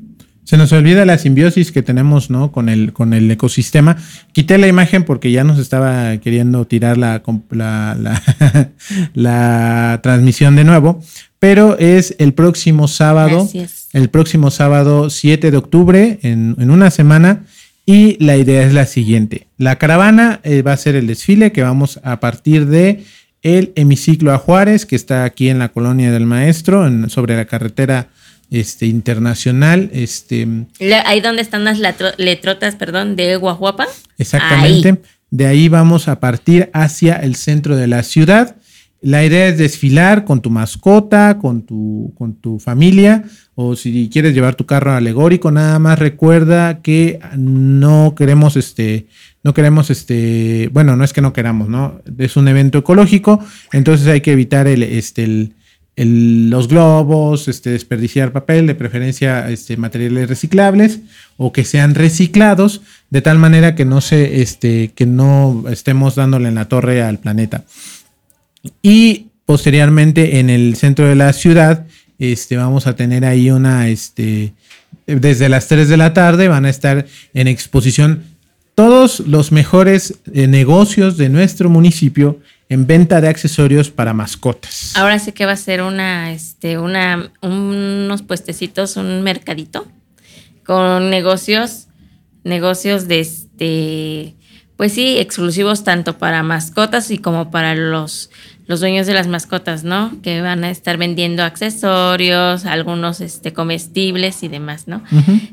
Se nos olvida la simbiosis que tenemos, ¿no? Con el, con el ecosistema. Quité la imagen porque ya nos estaba queriendo tirar la, la, la, la transmisión de nuevo. Pero es el próximo sábado. El próximo sábado 7 de octubre, en, en una semana. Y la idea es la siguiente. La caravana eh, va a ser el desfile que vamos a partir de el hemiciclo a Juárez, que está aquí en la colonia del maestro, en- sobre la carretera este, internacional. Este, ahí donde están las letrotas, perdón, de Guajuapa. exactamente. Ahí. De ahí vamos a partir hacia el centro de la ciudad. La idea es desfilar con tu mascota, con tu, con tu familia, o si quieres llevar tu carro alegórico, nada más recuerda que no queremos este, no queremos este, bueno, no es que no queramos, ¿no? Es un evento ecológico, entonces hay que evitar el, este, el, los globos, este, desperdiciar papel, de preferencia este, materiales reciclables o que sean reciclados de tal manera que no se, este, que no estemos dándole en la torre al planeta. Y posteriormente en el centro de la ciudad, este, vamos a tener ahí una, este, desde las 3 de la tarde van a estar en exposición todos los mejores eh, negocios de nuestro municipio en venta de accesorios para mascotas. Ahora sí que va a ser una, este, una, unos puestecitos, un mercadito con negocios, negocios de este, pues sí, exclusivos tanto para mascotas y como para los, los dueños de las mascotas, ¿no? Que van a estar vendiendo accesorios, algunos este, comestibles y demás, ¿no?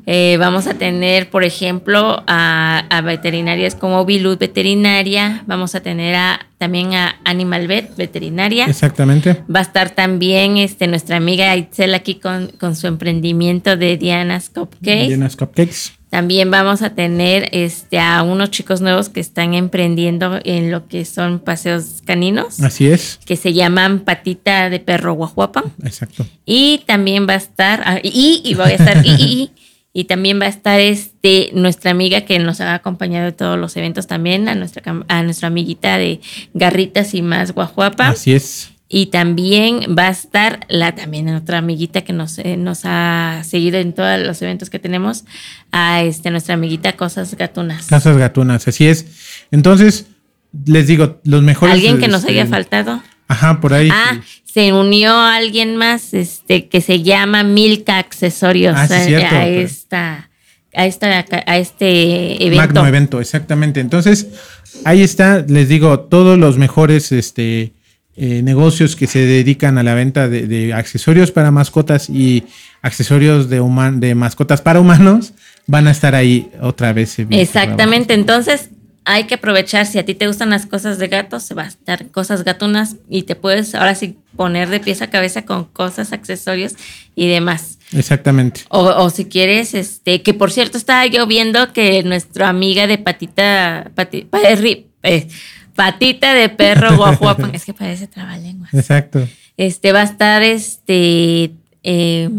Eh, vamos a tener, por ejemplo, a, a veterinarias como Bilud Veterinaria, vamos a tener a, también a Animal Vet Veterinaria. Exactamente. Va a estar también este, nuestra amiga Itzel aquí con, con su emprendimiento de Diana's Cupcakes. Llenas cupcakes. También vamos a tener este, a unos chicos nuevos que están emprendiendo en lo que son paseos caninos, Así es. que se llaman Patita de Perro Guajuapa. Exacto. Y también va a estar, ah, y, y voy a estar, y, y, y, y también va a estar este, nuestra amiga que nos ha acompañado en todos los eventos también, a nuestra, a nuestra amiguita de Garritas y más Guajuapa. Así es. Y también va a estar la también otra amiguita que nos, eh, nos ha seguido en todos los eventos que tenemos, a este, nuestra amiguita Cosas Gatunas. Casas gatunas, así es. Entonces, les digo, los mejores. Alguien que nos este, haya faltado. Ajá, por ahí. Ah, se unió alguien más, este, que se llama Milka Accesorios Ah, sí, a, cierto, a pero- esta, a esta, a este evento. Magno evento, exactamente. Entonces, ahí está, les digo, todos los mejores este, eh, negocios que se dedican a la venta de, de accesorios para mascotas y accesorios de, human, de mascotas para humanos van a estar ahí otra vez. eh, Exactamente, entonces hay que aprovechar, si a ti te gustan las cosas de gatos, se va a estar cosas gatunas y te puedes ahora sí poner de pies a cabeza con cosas, accesorios y demás. Exactamente. O, si quieres, este, que por cierto estaba yo viendo que nuestra amiga de patita, eh, patita de perro guajuapan, es que parece trabalenguas. Exacto. Este va a estar, este, eh,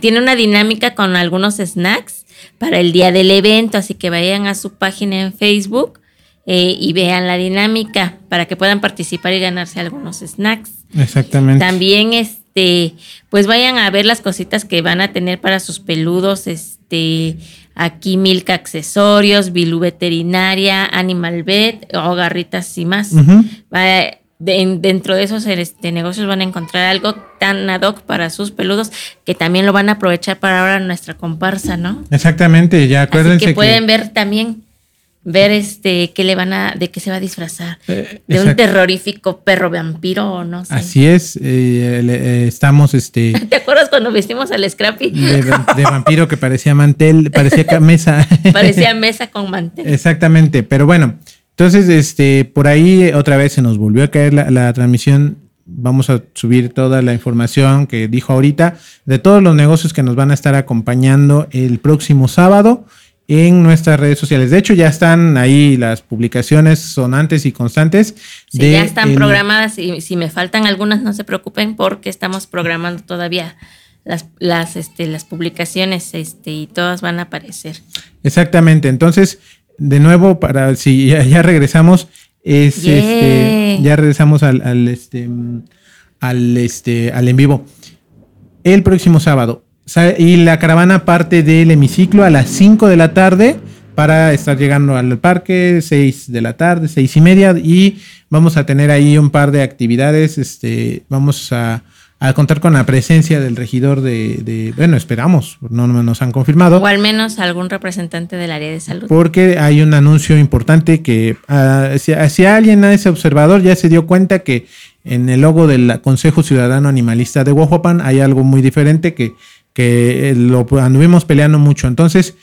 tiene una dinámica con algunos snacks para el día del evento, así que vayan a su página en Facebook eh, y vean la dinámica para que puedan participar y ganarse algunos snacks. Exactamente. También este, pues vayan a ver las cositas que van a tener para sus peludos, este, aquí Milka accesorios, Bilú veterinaria, Animal Vet, o garritas y más. dentro de esos este, negocios van a encontrar algo tan ad hoc para sus peludos que también lo van a aprovechar para ahora nuestra comparsa, ¿no? Exactamente, ya acuérdense que pueden ver también ver este qué le van a de qué se va a disfrazar. Eh, de un terrorífico perro vampiro o no sé así es eh, eh, estamos este te acuerdas cuando vestimos al Scrappy de, vampiro que parecía mantel parecía mesa. Parecía mesa con mantel. Exactamente pero bueno entonces este por ahí otra vez se nos volvió a caer la transmisión. Vamos a subir toda la información que dijo ahorita de todos los negocios que nos van a estar acompañando el próximo sábado en nuestras redes sociales. De hecho, ya están ahí las publicaciones sonantes y constantes. Sí, ya están programadas y si me faltan algunas, no se preocupen porque estamos programando todavía las, las, este, las publicaciones este, y todas van a aparecer. Exactamente. Entonces, de nuevo, para si ya, regresamos, es este, ya regresamos al, al, este, al, este, al en vivo. El próximo sábado, y la caravana parte del hemiciclo a las 5 de la tarde para estar llegando al parque, 6 de la tarde, 6 y media, y vamos a tener ahí un par de actividades. Este, vamos a, contar con la presencia del regidor de, bueno, esperamos, no, nos han confirmado. O al menos algún representante del área de salud. Porque hay un anuncio importante que uh, si, si, alguien, ese observador, ya se dio cuenta que en el logo del Consejo Ciudadano Animalista de Huajuapan hay algo muy diferente que que eh, lo anduvimos peleando mucho. Entonces,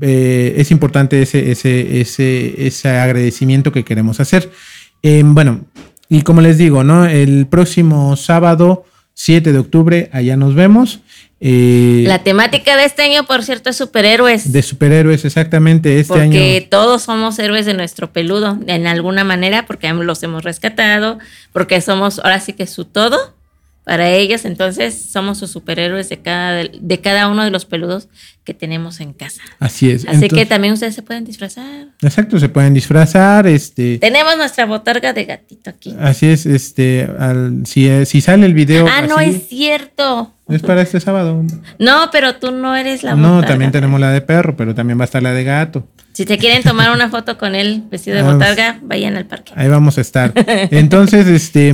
eh, es importante ese, ese, ese, ese, agradecimiento que queremos hacer. Em, bueno, y como les digo, ¿no? El próximo sábado, 7 de octubre, allá nos vemos. Eh, la temática de este año, por cierto, es superhéroes. De superhéroes, exactamente. Este porque todos somos héroes de nuestro peludo, en alguna manera, porque los hemos rescatado, porque somos ahora sí que su todo para ellos. Entonces somos sus superhéroes de cada, de cada uno de los peludos que tenemos en casa. Así es. Así que también ustedes se pueden disfrazar. Exacto, se pueden disfrazar. Este. Tenemos nuestra botarga de gatito aquí. Así es, este, al, si, si sale el video. Ah, no es cierto. Es para este sábado. No, pero tú no eres la No, también tenemos la de perro, pero también va a estar la de gato. Si te quieren tomar una foto con él vestido de botarga, vayan al parque. Ahí vamos a estar. Entonces, este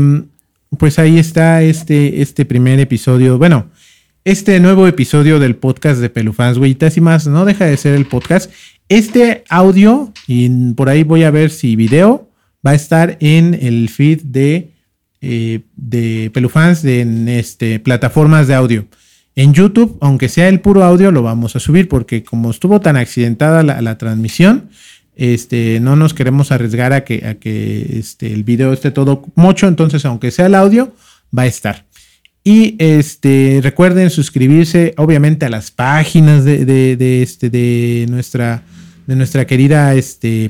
pues ahí está este, este primer episodio. Bueno, este nuevo episodio del podcast de Pelufans, Huellitas y más. No deja de ser el podcast. Este audio, y por ahí voy a ver si video, va a estar en el feed de, eh, de Pelufans, en este, plataformas de audio. En YouTube, aunque sea el puro audio, lo vamos a subir porque como estuvo tan accidentada la transmisión, este, no nos queremos arriesgar a que, este, el video esté todo mocho, entonces aunque sea el audio, va a estar. Y este, recuerden suscribirse, obviamente, a las páginas de, de, este, nuestra, de nuestra querida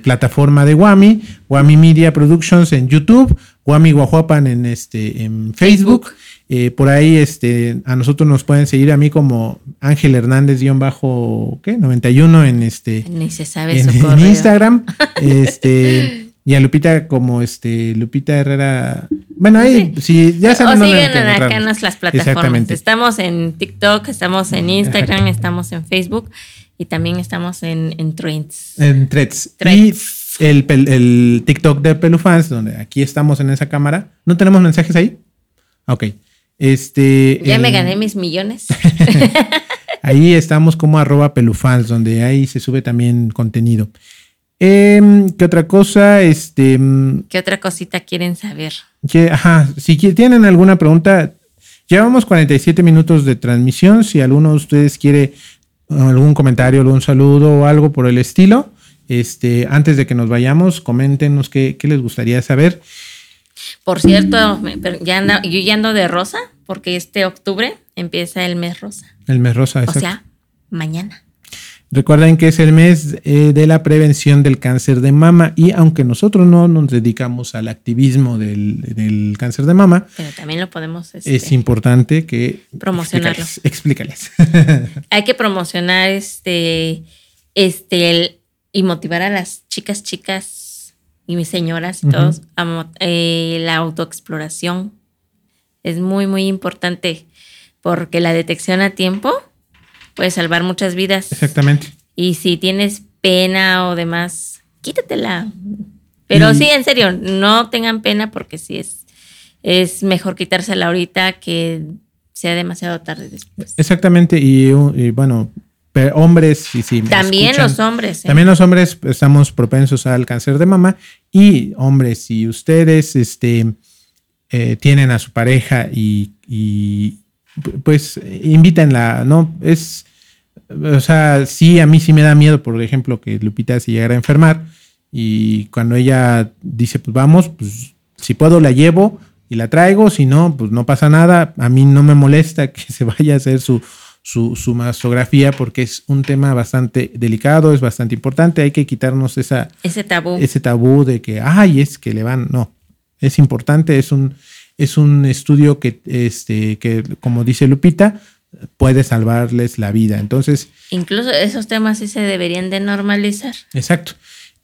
plataforma de Wami, Wami Media Productions en YouTube, Wami Guajuapan en, este, en Facebook. Eh, por ahí este, a nosotros nos pueden seguir a mí como Ángel Hernández bajo ¿qué? 91 en este Ni se sabe en, en Instagram. este y a Lupita como este Lupita Herrera. Bueno, ahí si ya saben o siguen acá en las plataformas. Estamos en TikTok, estamos en Instagram, estamos en Facebook y también estamos en, en Threads. En Threads. Y el, el TikTok de Pelufans, donde aquí estamos en esa cámara. ¿No tenemos mensajes ahí? Ok. Este, ya me gané mis millones. ahí estamos como arroba pelufans, donde ahí se sube también contenido. Em, ¿Qué otra cosa? Este, em, ¿Qué otra cosita quieren saber? Que, ajá, si tienen alguna pregunta, llevamos 47 minutos de transmisión. Si alguno de ustedes quiere algún comentario, algún saludo o algo por el estilo, este, antes de que nos vayamos, coméntenos qué, qué les gustaría saber. Por cierto, ya yo ya ando de rosa porque este octubre empieza el mes rosa. El mes rosa, O sea, mañana. Recuerden que es el mes eh, de la prevención del cáncer de mama y aunque nosotros no nos dedicamos al activismo del, cáncer de mama, pero también lo podemos. es este, importante que promocionarlo. Explícales. Hay que promocionar este, este y motivar a las chicas, chicas y mis señoras y todos eh, la autoexploración. Es muy, muy importante porque la detección a tiempo puede salvar muchas vidas. Exactamente. Y si tienes pena o demás, quítatela. Pero sí, en serio, no tengan pena porque sí es, es mejor quitársela ahorita que sea demasiado tarde después. Exactamente, y, bueno, hombres, sí, sí. También los hombres. ¿eh? También los hombres estamos propensos al cáncer de mama y hombres, si ustedes este, eh, tienen a su pareja y, y pues invítenla, ¿no? Es o sea, sí, a mí sí me da miedo, por ejemplo, que Lupita se llegara a enfermar y cuando ella dice, pues vamos, pues si puedo la llevo y la traigo, si no, pues no pasa nada. A mí no me molesta que se vaya a hacer su, su, mastografía porque es un tema bastante delicado, es bastante importante. Hay que quitarnos esa, ese tabú. Ese tabú de que, ay, es que le van. No, es importante, es un, es un estudio que, este, que, como dice Lupita, puede salvarles la vida. Entonces... Incluso esos temas sí se deberían de normalizar. Exacto.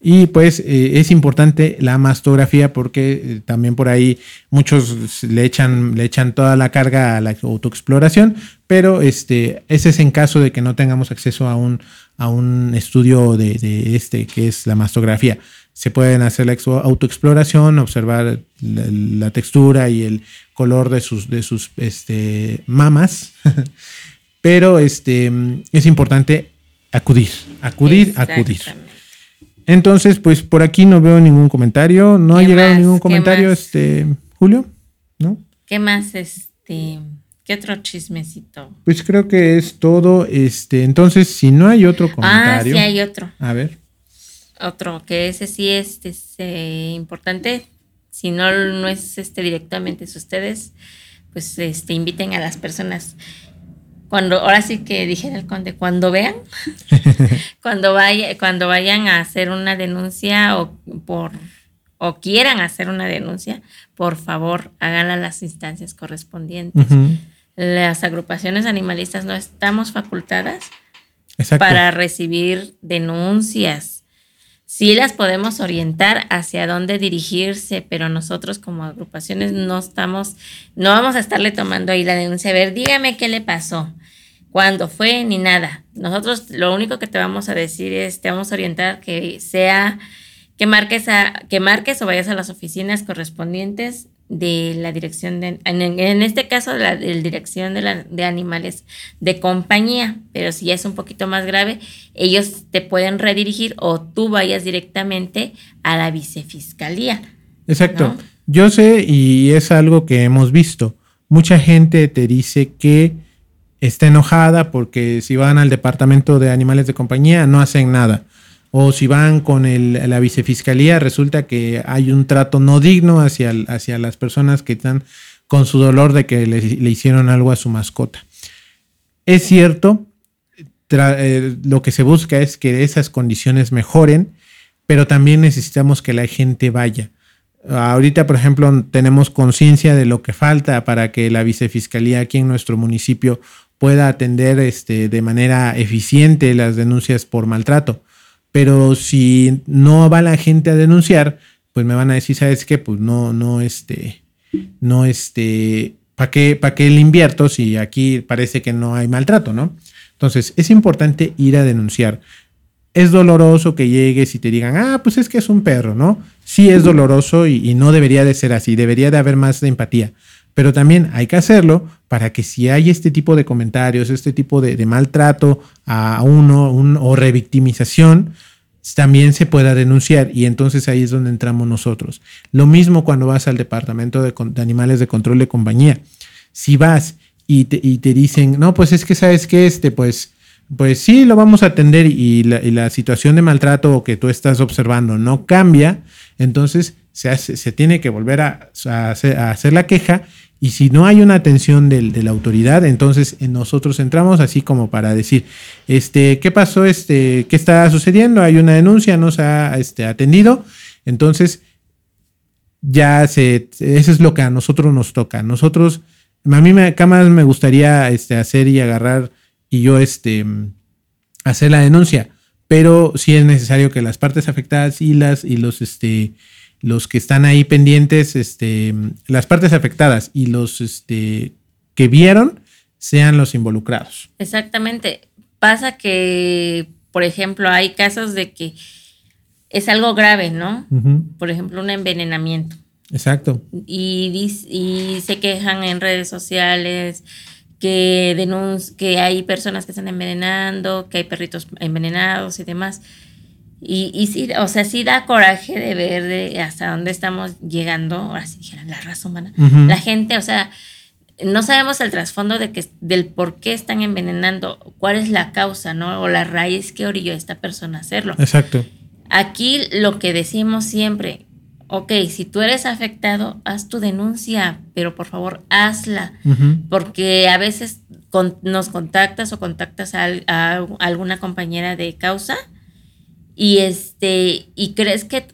Y pues eh, es importante la mastografía porque eh, también por ahí muchos le echan, le echan toda la carga a la autoexploración, pero este, ese es en caso de que no tengamos acceso a un, a un estudio de, este, que es la mastografía se pueden hacer la autoexploración, observar la, textura y el color de sus, de sus este, mamas, pero este, es importante acudir, acudir, acudir. Entonces, pues por aquí no veo ningún comentario, no ha llegado ningún comentario, este, Julio, ¿no? ¿Qué más, este, qué otro chismecito? Pues creo que es todo, este, entonces, si no hay otro comentario. Ah, sí hay otro. A ver otro, que ese sí es, este, importante. Si no, no es este, directamente es ustedes, pues este, inviten a las personas. Cuando, ahora sí que dijera el conde, cuando vean, cuando vaya, cuando vayan a hacer una denuncia o por o quieran hacer una denuncia, por favor, háganla a las instancias correspondientes. Las agrupaciones animalistas no estamos facultadas para recibir denuncias sí las podemos orientar hacia dónde dirigirse, pero nosotros como agrupaciones no estamos, no vamos a estarle tomando ahí la denuncia. A ver, dígame qué le pasó, cuándo fue, ni nada. Nosotros lo único que te vamos a decir es, te vamos a orientar que sea, que marques, a, que marques o vayas a las oficinas correspondientes de la dirección de, en, este caso de la, dirección de, la, de animales de compañía, pero si es un poquito más grave, ellos te pueden redirigir o tú vayas directamente a la vicefiscalía. Exacto. Yo sé y es algo que hemos visto. Mucha gente te dice que está enojada porque si van al departamento de animales de compañía no hacen nada o si van con la vicefiscalía, resulta que hay un trato no digno hacia, hacia las personas que están con su dolor de que le, hicieron algo a su mascota. Es cierto, eh, lo que se busca es que esas condiciones mejoren, pero también necesitamos que la gente vaya. Ahorita, por ejemplo, tenemos conciencia de lo que falta para que la vicefiscalía aquí en nuestro municipio pueda atender este, de manera eficiente las denuncias por maltrato pero si no va la gente a denunciar, pues me van a decir, ¿sabes qué? Pues no, no, este, no, este, ¿para qué, qué le invierto si aquí parece que no hay maltrato, ¿no? Entonces, es importante ir a denunciar. Es doloroso que llegues y te digan, ah, pues es que es un perro, ¿no? Sí es doloroso y, y no debería de ser así, debería de haber más de empatía. Pero también hay que hacerlo para que si hay este tipo de comentarios, este tipo de, maltrato a uno o revictimización, también se pueda denunciar y entonces ahí es donde entramos nosotros. Lo mismo cuando vas al departamento de, animales de control de compañía. Si vas y te, dicen, no, pues es que sabes que este, pues pues sí, lo vamos a atender y la, situación de maltrato que tú estás observando no cambia, entonces se tiene que volver a, hacer, la queja y si no hay una atención de, la autoridad, entonces nosotros entramos así como para decir, este, ¿qué pasó? Este, ¿Qué está sucediendo? Hay una denuncia, no se ha este, atendido. Entonces, ya se, eso es lo que a nosotros nos toca. Nosotros, a mí me, acá más me gustaría este, hacer y agarrar y yo este, hacer la denuncia, pero sí es necesario que las partes afectadas y, las, y los, los que están ahí pendientes, este, las partes afectadas y los este, que vieron sean los involucrados. Exactamente. Pasa que, por ejemplo, hay casos de que es algo grave, ¿no? Por ejemplo, un envenenamiento. Exacto. Y, y se quejan en redes sociales, que, que hay personas que están envenenando, que hay perritos envenenados y demás. Y, y sí, o sea, sí da coraje de ver de hasta dónde estamos llegando, ahora sí dijeran la raza humana. La gente, o sea, no sabemos el trasfondo de que, del por qué están envenenando, cuál es la causa, ¿no? O la raíz que orilló a esta persona a hacerlo. Exacto. Aquí lo que decimos siempre, ok, si tú eres afectado, haz tu denuncia, pero por favor hazla, porque a veces nos contactas o contactas a, alguna compañera de causa y este y crees que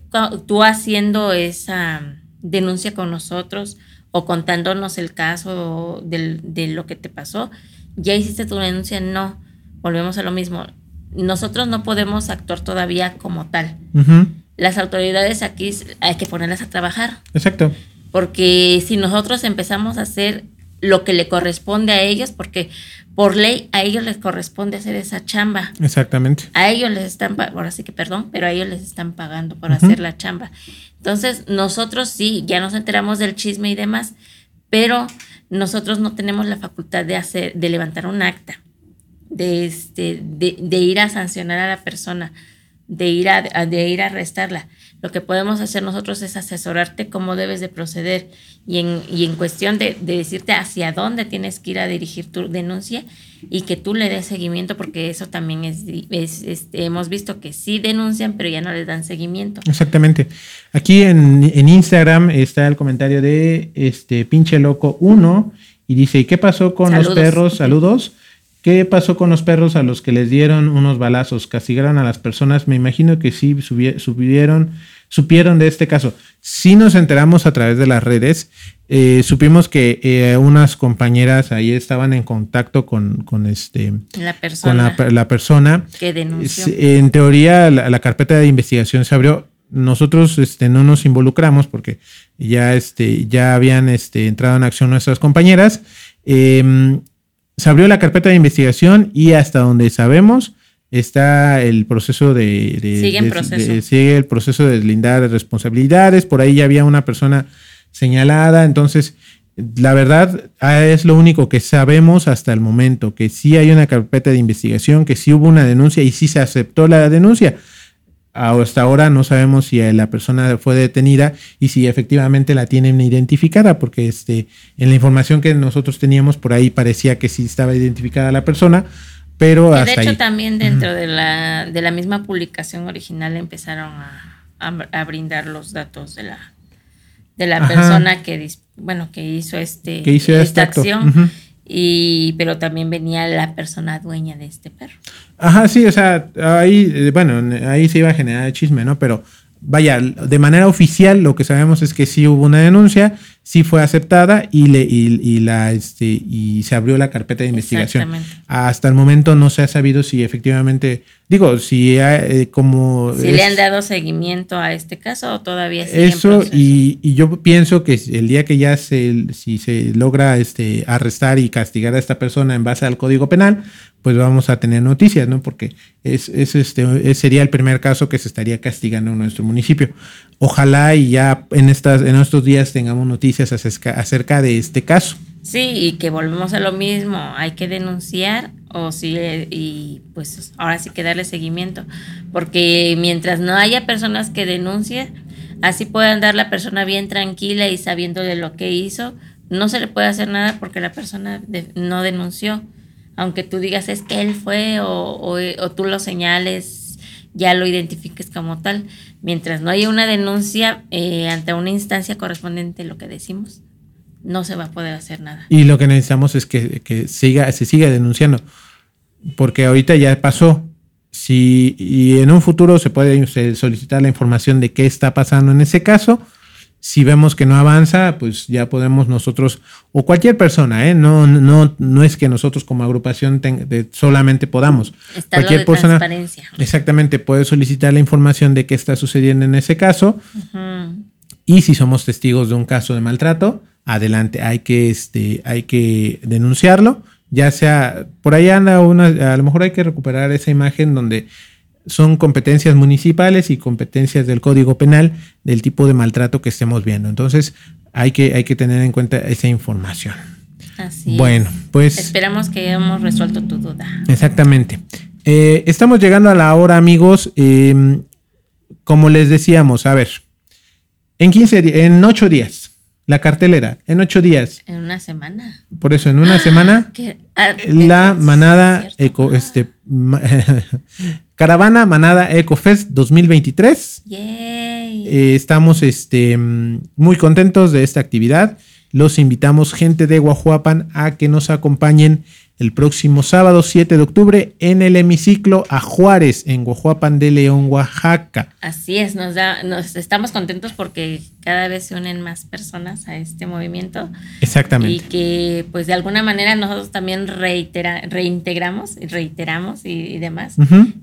tú haciendo esa denuncia con nosotros o contándonos el caso de lo que te pasó, ya hiciste tu denuncia, no, volvemos a lo mismo. Nosotros no podemos actuar todavía como tal las autoridades aquí hay que ponerlas a trabajar. Exacto. Porque si nosotros empezamos a hacer lo que le corresponde a ellos, porque por ley a ellos les corresponde hacer esa chamba. Exactamente. A ellos les están, ahora sí que perdón, pero a ellos les están pagando por hacer la chamba. Entonces, nosotros sí, ya nos enteramos del chisme y demás, pero nosotros no tenemos la facultad de hacer, de levantar un acta, de, este, de, de ir a sancionar a la persona de ir a, de ir a arrestarla. Lo que podemos hacer nosotros es asesorarte cómo debes de proceder y en, y en cuestión de, decirte hacia dónde tienes que ir a dirigir tu denuncia y que tú le des seguimiento porque eso también es, este, hemos visto que sí denuncian pero ya no les dan seguimiento. Exactamente. Aquí en, en Instagram está el comentario de este pinche loco 1 y dice, ¿y qué pasó con los perros? Saludos. ¿Qué pasó con los perros a los que les dieron unos balazos? ¿Castigaron a las personas? Me imagino que sí subieron, supieron de este caso. Sí nos enteramos a través de las redes. Eh, supimos que eh, unas compañeras ahí estaban en contacto con, con este, la persona, con la, persona. que denunció. En teoría, la, carpeta de investigación se abrió. Nosotros este, no nos involucramos porque ya, este, ya habían este, entrado en acción nuestras compañeras. Eh, se abrió la carpeta de investigación y hasta donde sabemos está el proceso de, sigue, el proceso de deslindar responsabilidades. Por ahí ya había una persona señalada. Entonces, la verdad ah, es lo único que sabemos hasta el momento, que sí hay una carpeta de investigación, que sí hubo una denuncia y sí se aceptó la denuncia hasta ahora no sabemos si la persona fue detenida y si efectivamente la tienen identificada, porque este, en la información que nosotros teníamos por ahí parecía que sí estaba identificada la persona, pero De hecho, también dentro de, la, de la misma publicación original empezaron a, a, brindar los datos de la, de la persona que, bueno, que hizo, este, esta acción y pero también venía la persona dueña de este perro. Ajá, sí, o sea, ahí, eh, bueno, ahí se iba a generar el chisme, ¿no? Pero vaya, de manera oficial lo que sabemos es que sí hubo una denuncia, sí fue aceptada y le y, la este y se abrió la carpeta de investigación. Hasta el momento no se ha sabido si efectivamente digo si eh, como si le han dado seguimiento a este caso o todavía sigue eso y, y, yo pienso que el día que ya se si se logra este arrestar y castigar a esta persona en base al Código Penal pues vamos a tener noticias, ¿no? Porque es, es este, sería el primer caso que se estaría castigando en nuestro municipio. Ojalá y ya en, estas, en estos días tengamos noticias acerca, de este caso. Sí, y que volvemos a lo mismo, hay que denunciar o sí, y pues ahora sí que darle seguimiento, porque mientras no haya personas que denuncien, así puede andar la persona bien tranquila y sabiendo de lo que hizo, no se le puede hacer nada porque la persona no denunció aunque tú digas es que él fue o, o, o tú lo señales, ya lo identifiques como tal. Mientras no haya una denuncia eh, ante una instancia correspondiente, lo que decimos, no se va a poder hacer nada. Y lo que necesitamos es que, que siga, se siga denunciando, porque ahorita ya pasó. Si, y en un futuro se puede solicitar la información de qué está pasando en ese caso. Si vemos que no avanza, pues ya podemos nosotros, o cualquier persona, ¿eh? no, no, no es que nosotros como agrupación solamente podamos. Está cualquier persona. Transparencia. Exactamente, puede solicitar la información de qué está sucediendo en ese caso. Y si somos testigos de un caso de maltrato, adelante, hay que, este, hay que denunciarlo, ya sea, por ahí anda una, a lo mejor hay que recuperar esa imagen donde son competencias municipales y competencias del Código Penal del tipo de maltrato que estemos viendo. Entonces, hay que, hay que tener en cuenta esa información. Así bueno, pues... Esperamos que hayamos resuelto tu duda. Exactamente. Eh, estamos llegando a la hora, amigos. Eh, como les decíamos, a ver, en 15 en 8 días la cartelera en ocho días. En una semana. Por eso, en una semana, ah, la manada eco, este, caravana manada EcoFest 2023. Eh, estamos este, muy contentos de esta actividad. Los invitamos, gente de Guajuapan, a que nos acompañen el próximo sábado 7 de octubre en el hemiciclo a Juárez, en Guajuapan de León, Oaxaca. Así es, nos, da, nos estamos contentos porque cada vez se unen más personas a este movimiento. Exactamente. Y que pues de alguna manera nosotros también reitera, reintegramos y reiteramos y, demás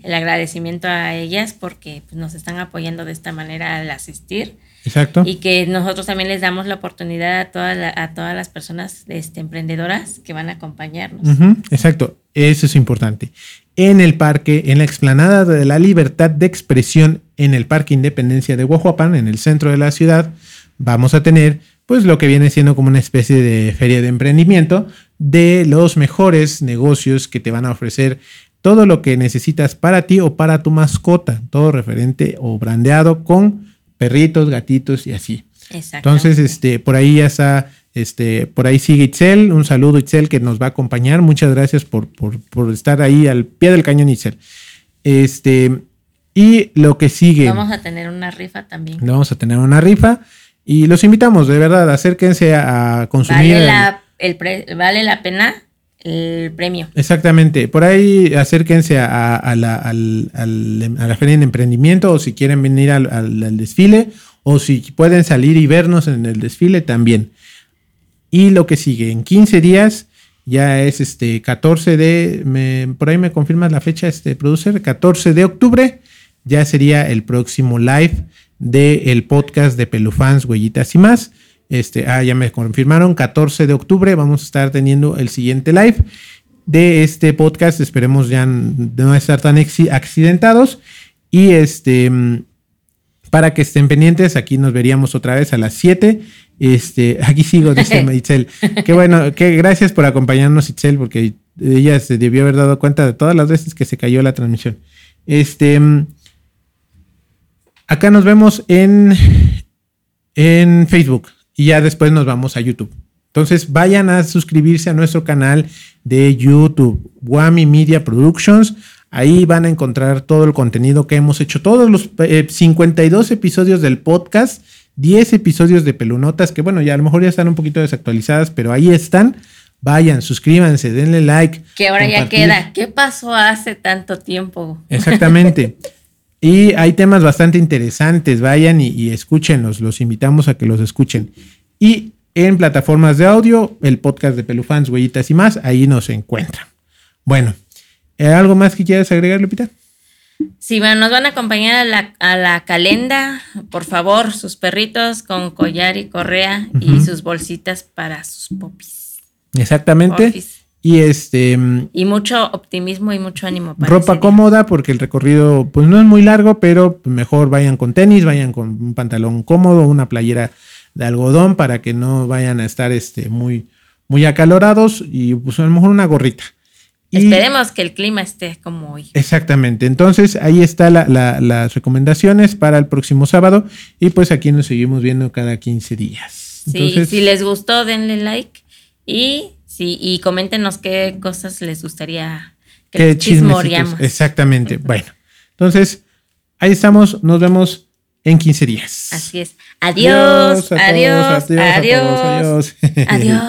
el agradecimiento a ellas porque pues, nos están apoyando de esta manera al asistir Exacto. Y que nosotros también les damos la oportunidad a, todas a todas las personas este, emprendedoras que van a acompañarnos. Exacto, eso es importante. En el parque, en la explanada de la libertad de expresión, en el Parque Independencia de Guajuapan, en el centro de la ciudad, vamos a tener pues lo que viene siendo como una especie de feria de emprendimiento de los mejores negocios que te van a ofrecer todo lo que necesitas para ti o para tu mascota, todo referente o brandeado con perritos, gatitos y así. Entonces, este, por ahí ya está, este, por ahí sigue Itzel. Un saludo, Itzel, que nos va a acompañar. Muchas gracias por, por, estar ahí al pie del cañón, Itzel. Este, y lo que sigue. Vamos a tener una rifa también. Vamos a tener una rifa. Y los invitamos, de verdad, acérquense a, consumir. Vale la, vale la pena el premio. Exactamente. Por ahí acérquense a, la, al, a la feria de emprendimiento o si quieren venir al, desfile o si pueden salir y vernos en el desfile también. Y lo que sigue, en 15 días ya es este 14 de, por ahí me confirmas la fecha, este producer, 14 de octubre, ya sería el próximo live del podcast de Pelufans, Huellitas y más. Este, ah, ya me confirmaron, 14 de octubre vamos a estar teniendo el siguiente live de este podcast. Esperemos ya no estar tan accidentados. Y este, para que estén pendientes, aquí nos veríamos otra vez a las 7. Este, aquí sigo, dice Itzel. Qué bueno, que gracias por acompañarnos, Itzel, porque ella se debió haber dado cuenta de todas las veces que se cayó la transmisión. Este, acá nos vemos en, en Facebook y ya después nos vamos a YouTube. Entonces vayan a suscribirse a nuestro canal de YouTube, Wami Media Productions. Ahí van a encontrar todo el contenido que hemos hecho, todos los 52 eh, episodios del podcast, 10 episodios de pelunotas, que bueno, ya a lo mejor ya están un poquito desactualizadas, pero ahí están. Vayan, suscríbanse, denle like. Que ahora ya queda. ¿Qué pasó hace tanto tiempo? Exactamente. Y hay temas bastante interesantes, vayan y, escúchenlos, los invitamos a que los escuchen. Y en plataformas de audio, el podcast de Pelufans, Huellitas y más, ahí nos encuentran. Bueno, ¿algo más que quieras agregar, Lupita? Sí, bueno, nos van a acompañar a la, a la calenda, por favor, sus perritos con collar y correa y sus bolsitas para sus popis. Exactamente. Y este. Y mucho optimismo y mucho ánimo. Para ropa cómoda, porque el recorrido, pues no es muy largo, pero mejor vayan con tenis, vayan con un pantalón cómodo, una playera de algodón para que no vayan a estar este, muy, muy acalorados y pues a lo mejor una gorrita. Esperemos que el clima esté como hoy. Exactamente. Entonces, ahí están las recomendaciones para el próximo sábado. Y pues aquí nos seguimos viendo cada 15 días. Sí, si les gustó, denle like. Y Sí, y coméntenos qué cosas les gustaría que Qué chismoreamos. Exactamente. Bueno, entonces, ahí estamos. Nos vemos en 15 días. Así es. Adiós, adiós, a todos, adiós. adiós. Adiós.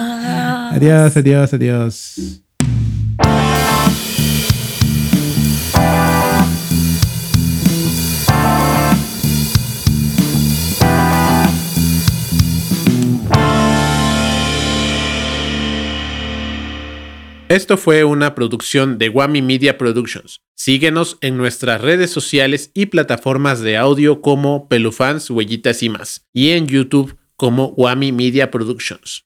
adiós, adiós, adiós. Esto fue una producción de Wami Media Productions. Síguenos en nuestras redes sociales y plataformas de audio como Pelufans, Huellitas y más, y en YouTube como Wami Media Productions.